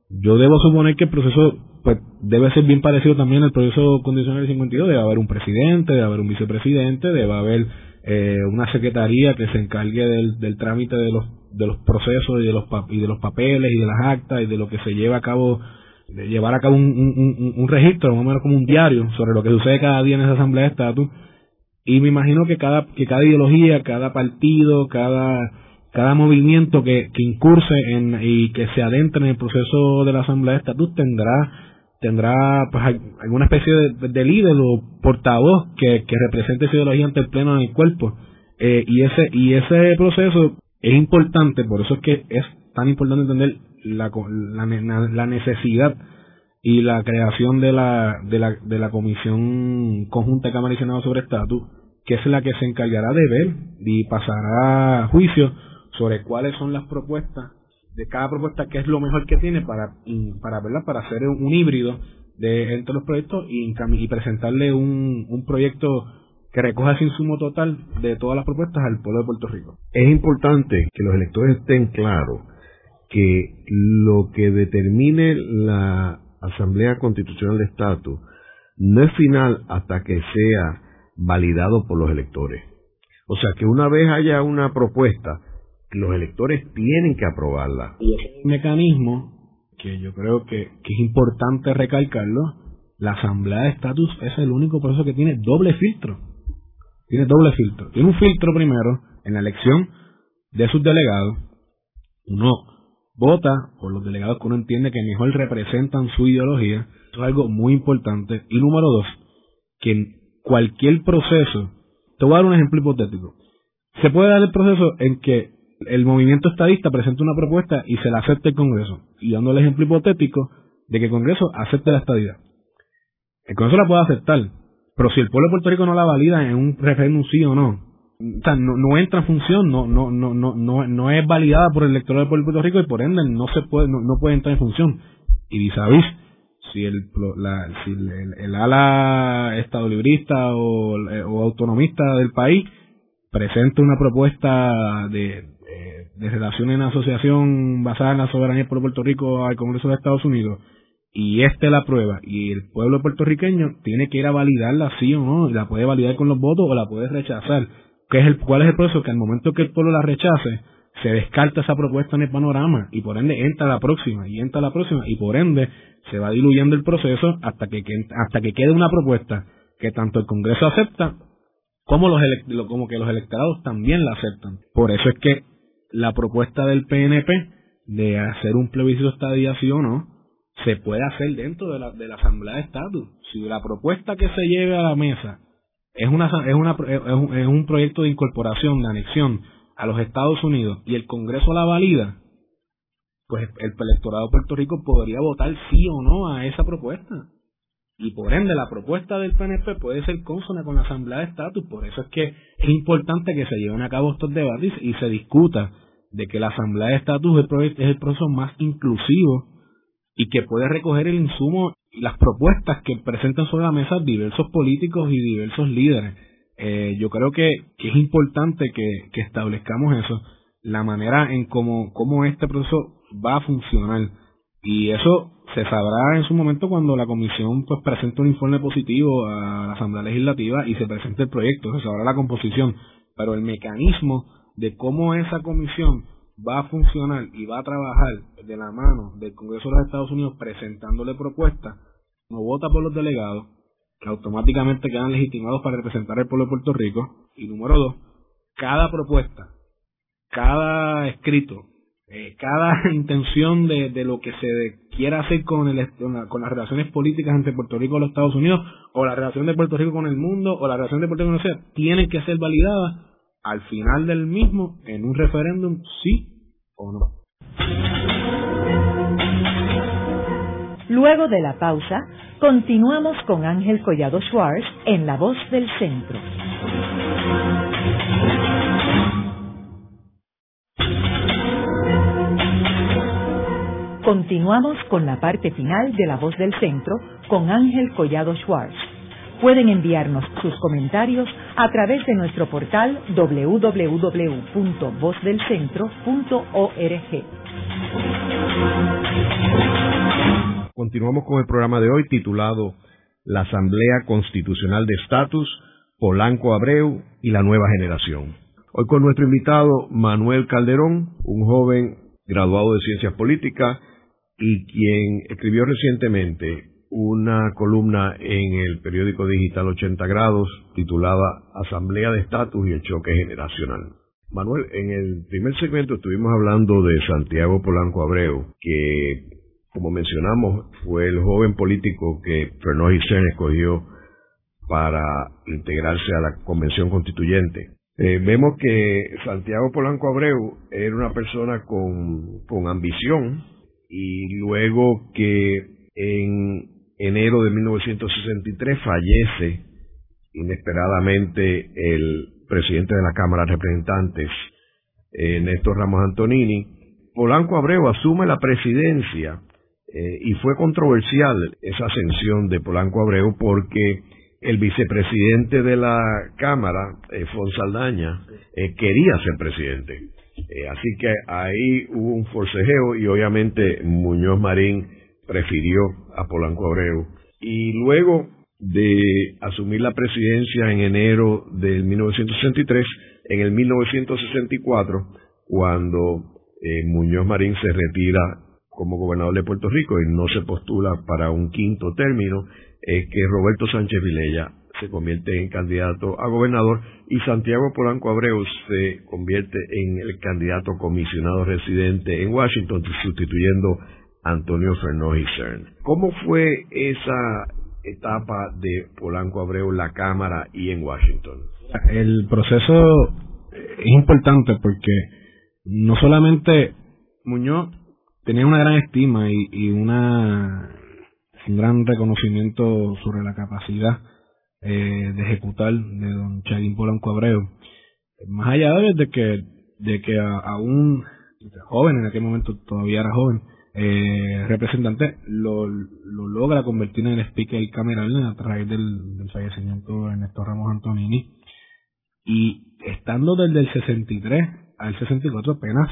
S3: yo debo suponer que el proceso pues debe ser bien parecido también al proceso condicional 52, debe haber un presidente, debe haber un vicepresidente, debe haber eh, una secretaría que se encargue del, del trámite de los de los procesos y de los y de los papeles y de las actas y de lo que se lleva a cabo de llevar a cabo un, un, un, registro más o menos como un diario sobre lo que sucede cada día en esa asamblea de estatus. Y me imagino que cada, que cada ideología, cada partido, cada, cada movimiento que, que incurse en, y que se adentre en el proceso de la Asamblea de Estatus tendrá tendrá pues alguna especie de, líder o portavoz que, que represente esa ideología ante el pleno en el cuerpo. Eh, y ese y ese proceso es importante por eso es que es tan importante entender la, la, necesidad y la creación de la, de la, de la Comisión Conjunta de Cámara y Senado sobre Estatus, que es la que se encargará de ver y pasará a juicio sobre cuáles son las propuestas de cada propuesta, qué es lo mejor que tiene para, para, ¿verdad? para hacer un híbrido de entre los proyectos y, presentarle un, un proyecto que recoja ese insumo total de todas las propuestas al pueblo de Puerto Rico.
S2: Es importante que los electores estén claros que lo que determine la Asamblea Constitucional de Estatus no es final hasta que sea validado por los electores. O sea que una vez haya una propuesta, los electores tienen que aprobarla.
S3: Y ese mecanismo, que yo creo que, que es importante recalcarlo, la Asamblea de Estatus es el único proceso que tiene doble filtro. Tiene doble filtro. Tiene un filtro primero en la elección de sus delegados. Uno vota por los delegados que uno entiende que mejor representan su ideología. Eso es algo muy importante. Y número dos, que en cualquier proceso, te voy a dar un ejemplo hipotético. Se puede dar el proceso en que el movimiento estadista presenta una propuesta y se la acepte el Congreso. Y dando el ejemplo hipotético de que el Congreso acepte la estadidad. El Congreso la puede aceptar, pero si el pueblo de Puerto Rico no la valida en un referéndum sí o no, o sea, no, entra en función, no, no, no, no, no, no es validada por el electorado de Puerto Rico y por ende no se puede, no, puede entrar en función. Y vis si el, la, si el, ala estado librista o, o, autonomista del país presenta una propuesta de, de, relación en asociación basada en la soberanía por Puerto Rico al Congreso de Estados Unidos y este la prueba y el pueblo puertorriqueño tiene que ir a validarla sí o no, y la puede validar con los votos o la puede rechazar es el, ¿Cuál es el proceso? Que al momento que el pueblo la rechace, se descarta esa propuesta en el panorama y por ende entra la próxima y entra la próxima y por ende se va diluyendo el proceso hasta que, hasta que quede una propuesta que tanto el Congreso acepta como los como que los electorados también la aceptan. Por eso es que la propuesta del PNP de hacer un plebiscito estadía sí o no se puede hacer dentro de la, de la Asamblea de Estatus. Si la propuesta que se lleve a la mesa es, una, es, una, es un proyecto de incorporación, de anexión a los Estados Unidos y el Congreso la valida, pues el electorado de Puerto Rico podría votar sí o no a esa propuesta. Y por ende, la propuesta del PNP puede ser consona con la Asamblea de Estatus. Por eso es que es importante que se lleven a cabo estos debates y se discuta de que la Asamblea de Estatus es el proceso más inclusivo y que puede recoger el insumo las propuestas que presentan sobre la mesa diversos políticos y diversos líderes. Eh, yo creo que, es importante que, establezcamos eso, la manera en cómo, cómo este proceso va a funcionar. Y eso se sabrá en su momento cuando la comisión pues presente un informe positivo a la Asamblea Legislativa y se presente el proyecto, se sabrá la composición, pero el mecanismo de cómo esa comisión va a funcionar y va a trabajar de la mano del Congreso de los Estados Unidos presentándole propuestas, no vota por los delegados, que automáticamente quedan legitimados para representar al pueblo de Puerto Rico. Y número dos, cada propuesta, cada escrito, eh, cada intención de, de, lo que se quiera hacer con, el, con, las relaciones políticas entre Puerto Rico y los Estados Unidos, o la relación de Puerto Rico con el mundo, o la relación de Puerto Rico con el sea, tienen que ser validadas al final del mismo en un referéndum, sí o no.
S1: Luego de la pausa, continuamos con Ángel Collado Schwartz en La Voz del Centro. Continuamos con la parte final de La Voz del Centro con Ángel Collado Schwartz. Pueden enviarnos sus comentarios a través de nuestro portal www.vozdelcentro.org.
S2: Continuamos con el programa de hoy titulado La Asamblea Constitucional de Estatus, Polanco Abreu y la Nueva Generación. Hoy con nuestro invitado Manuel Calderón, un joven graduado de Ciencias Políticas y quien escribió recientemente una columna en el periódico digital 80 grados titulada Asamblea de Estatus y el Choque Generacional. Manuel, en el primer segmento estuvimos hablando de Santiago Polanco Abreu, que, como mencionamos, fue el joven político que Fernó Gisén escogió para integrarse a la Convención Constituyente. Eh, vemos que Santiago Polanco Abreu era una persona con, con ambición y luego que en enero de 1963 fallece inesperadamente el presidente de la Cámara de Representantes, eh, Néstor Ramos Antonini. Polanco Abreu asume la presidencia eh, y fue controversial esa ascensión de Polanco Abreu porque el vicepresidente de la Cámara, eh, Fonsaldaña, eh, quería ser presidente. Así que ahí hubo un forcejeo y obviamente Muñoz Marín prefirió a Polanco Abreu. Y luego de asumir la presidencia en enero del 1963, en el 1964, cuando eh, Muñoz Marín se retira como gobernador de Puerto Rico y no se postula para un quinto término, es que Roberto Sánchez Vilella se convierte en candidato a gobernador y Santiago Polanco Abreu se convierte en el candidato comisionado residente en Washington, sustituyendo Antonio Fernández Cern. ¿Cómo fue esa etapa de Polanco Abreu, la Cámara y en Washington?
S3: El proceso es importante porque no solamente Muñoz tenía una gran estima y, una un gran reconocimiento sobre la capacidad eh, de ejecutar de don Chaguín Polanco Abreu. Más allá de que, de que aún joven, en aquel momento todavía era joven, eh, representante lo, lo, logra convertir en el speaker cameral a través del, fallecimiento de Néstor Ramos Antonini. Y estando desde el 63 al 64 apenas,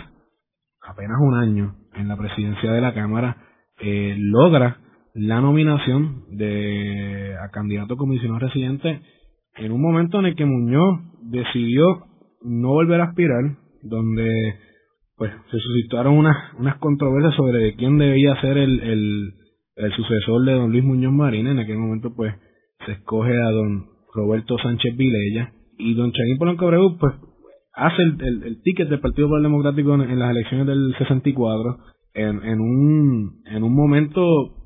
S3: apenas un año en la presidencia de la Cámara, eh, logra la nominación de a candidato comisionado residente en un momento en el que Muñoz decidió no volver a aspirar, donde pues se suscitaron unas, unas controversias sobre quién debía ser el, el, sucesor de don Luis Muñoz Marín. En aquel momento, pues, se escoge a don Roberto Sánchez Vilella. Y don Chaguín Polanco Abreu, pues, hace el, el, ticket del Partido Popular Democrático en, las elecciones del 64 en, en, un, en un momento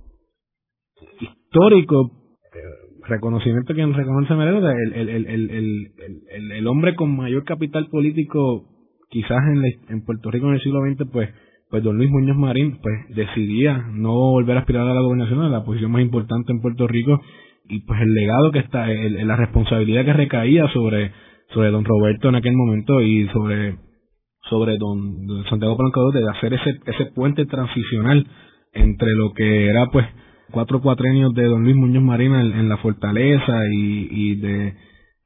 S3: histórico eh, reconocimiento que reconoce merece el, el, el, el, hombre con mayor capital político quizás en, en Puerto Rico en el siglo XX, pues, pues don Luis Muñoz Marín, pues, decidía no volver a aspirar a la gobernación, a la posición más importante en Puerto Rico, y pues el legado que está, la responsabilidad que recaía sobre, sobre don Roberto en aquel momento y sobre, sobre don, Santiago Blanco de hacer ese, ese puente transicional entre lo que era pues cuatro cuatrenios de don Luis Muñoz Marín en, la fortaleza y, y de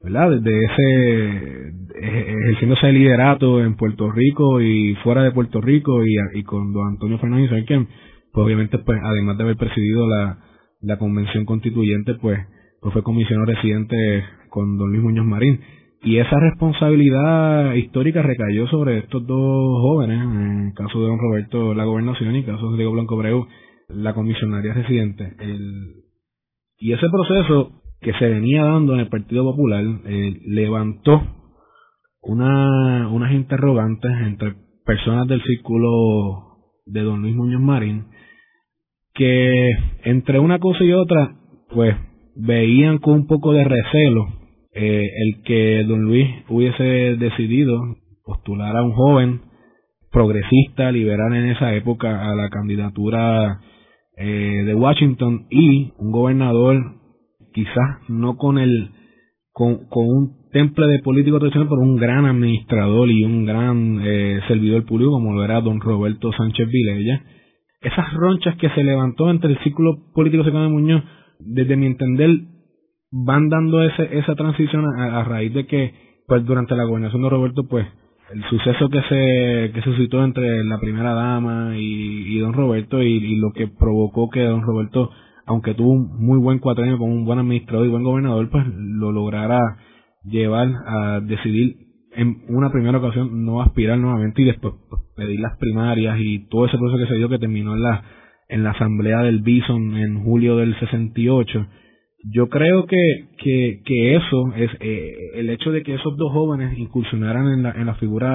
S3: ¿verdad? Desde ese, ejerciéndose el liderato en Puerto Rico y fuera de Puerto Rico y, con don Antonio Fernández, quien, pues obviamente, pues además de haber presidido la, la convención constituyente, pues, pues fue comisionado residente con don Luis Muñoz Marín. Y esa responsabilidad histórica recayó sobre estos dos jóvenes, en el caso de don Roberto, la gobernación, y en el caso de Diego Blanco Breu, la comisionaria residente. El, y ese proceso que se venía dando en el Partido Popular eh, levantó una, unas interrogantes entre personas del círculo de don Luis Muñoz Marín que entre una cosa y otra pues veían con un poco de recelo eh, el que don Luis hubiese decidido postular a un joven progresista liberal en esa época a la candidatura eh, de Washington y un gobernador quizás no con el con, con un temple de político tradicional, pero un gran administrador y un gran eh, servidor público como lo era don Roberto Sánchez Vilella. Esas ronchas que se levantó entre el círculo político cercano de Muñoz, desde mi entender, van dando ese, esa transición a, raíz de que, pues durante la gobernación de Roberto, pues el suceso que se que suscitó entre la primera dama y, y don Roberto y, lo que provocó que don Roberto aunque tuvo un muy buen cuatrenio con un buen administrador y buen gobernador, pues lo logrará llevar a decidir en una primera ocasión no aspirar nuevamente y después pues, pedir las primarias y todo ese proceso que se dio que terminó en la en la asamblea del Bison en julio del 68. Yo creo que, que, que eso es eh, el hecho de que esos dos jóvenes incursionaran en la, en la figura,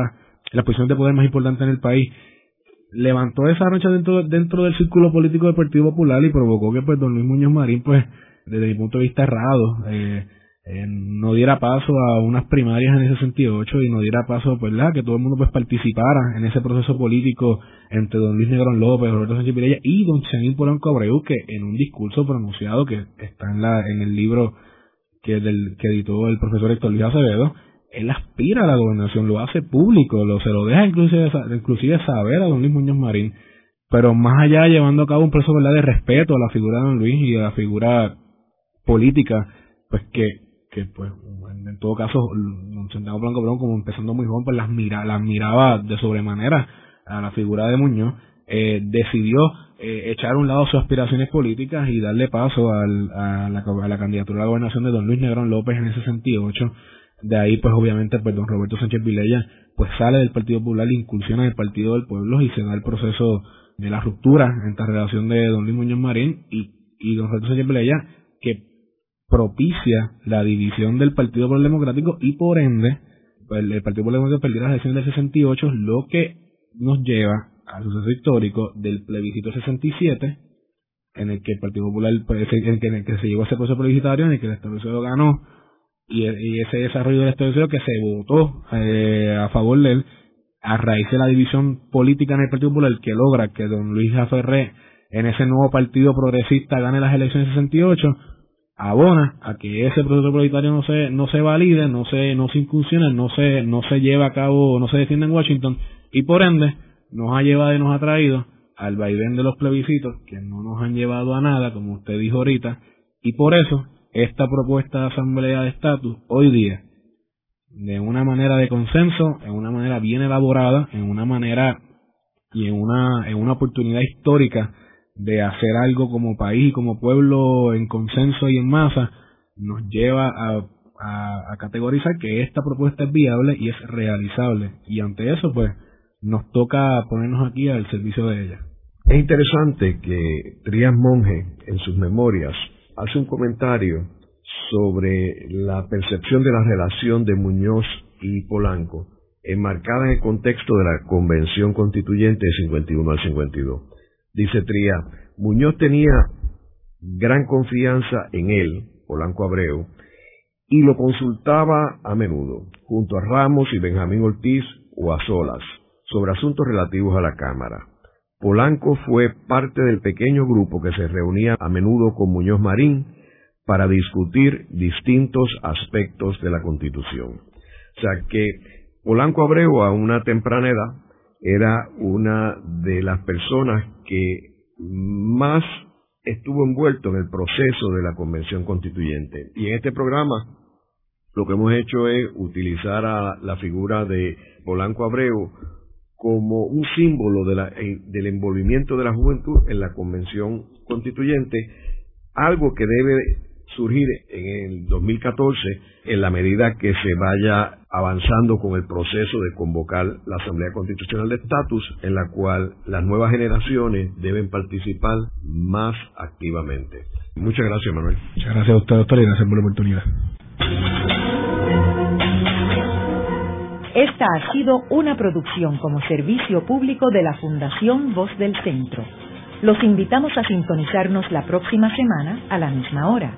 S3: en la posición de poder más importante en el país, levantó esa noche dentro, dentro del círculo político del Partido Popular y provocó que pues don Luis Muñoz Marín, pues, desde mi punto de vista errado, eh, eh, no diera paso a unas primarias en ese 68 y no diera paso, pues, la que todo el mundo pues participara en ese proceso político entre don Luis Negrón López, Roberto Sánchez Vilella y don Chamín Polanco Abreu, que en un discurso pronunciado que está en la en el libro que del que editó el profesor Héctor Luis Acevedo, él aspira a la gobernación, lo hace público, lo se lo deja inclusive, inclusive saber a don Luis Muñoz Marín, pero más allá llevando a cabo un proceso ¿verdad? de respeto a la figura de don Luis y a la figura política, pues que, que pues en todo caso, Santiago Blanco Brown, como empezando muy joven, pues las, mira, las miraba de sobremanera a la figura de Muñoz, eh, decidió eh, echar a un lado sus aspiraciones políticas y darle paso al, a, la, a la candidatura a la gobernación de don Luis Negrón López en ese 68 de ahí, pues obviamente, pues don Roberto Sánchez Vilella, pues sale del Partido Popular, incursiona en el Partido del Pueblo y se da el proceso de la ruptura entre la relación de don Luis Muñoz Marín y, y don Roberto Sánchez Vilella, propicia la división del Partido Popular Democrático y por ende, el Partido Popular Democrático perdió las elecciones del 68, lo que nos lleva al suceso histórico del plebiscito 67, en el que el Partido Popular, en el que, se llegó a ese proceso plebiscitario, en el que el Estado ganó y, ese desarrollo del Estado que se votó eh, a favor de él a raíz de la división política en el Partido Popular que logra que don Luis Jaferré en ese nuevo partido progresista gane las elecciones 68 abona a que ese proceso prioritario no se no se valide, no se no se incursione, no se no se lleva a cabo, no se defiende en Washington. Y por ende nos ha llevado y nos ha traído al vaivén de los plebiscitos que no nos han llevado a nada, como usted dijo ahorita, y por eso esta propuesta de asamblea de estatus hoy día de una manera de consenso, en una manera bien elaborada, en una manera y en una, en una oportunidad histórica de hacer algo como país y como pueblo en consenso y en masa, nos lleva a, categorizar que esta propuesta es viable y es realizable. Y ante eso, pues, nos toca ponernos aquí al servicio de ella.
S2: Es interesante que Trías Monge, en sus memorias, hace un comentario sobre la percepción de la relación de Muñoz y Polanco, enmarcada en el contexto de la Convención Constituyente de 51 al 52. Dice Tría, Muñoz tenía gran confianza en él, Polanco Abreu, y lo consultaba a menudo, junto a Ramos y Benjamín Ortiz o a solas, sobre asuntos relativos a la Cámara. Polanco fue parte del pequeño grupo que se reunía a menudo con Muñoz Marín para discutir distintos aspectos de la Constitución. O sea que Polanco Abreu a una temprana edad era una de las personas que más estuvo envuelto en el proceso de la Convención Constituyente. Y en este programa lo que hemos hecho es utilizar a la figura de Polanco Abreu como un símbolo eh, del envolvimiento de la juventud en la convención constituyente, algo que debe surgir en el 2014 en la medida que se vaya avanzando con el proceso de convocar la Asamblea Constitucional de Estatus, en la cual las nuevas generaciones deben participar más activamente. Muchas gracias, Manuel.
S3: Muchas gracias a usted, doctor, y gracias por la oportunidad.
S1: Esta ha sido una producción como servicio público de la Fundación Voz del Centro. Los invitamos a sintonizarnos la próxima semana a la misma hora.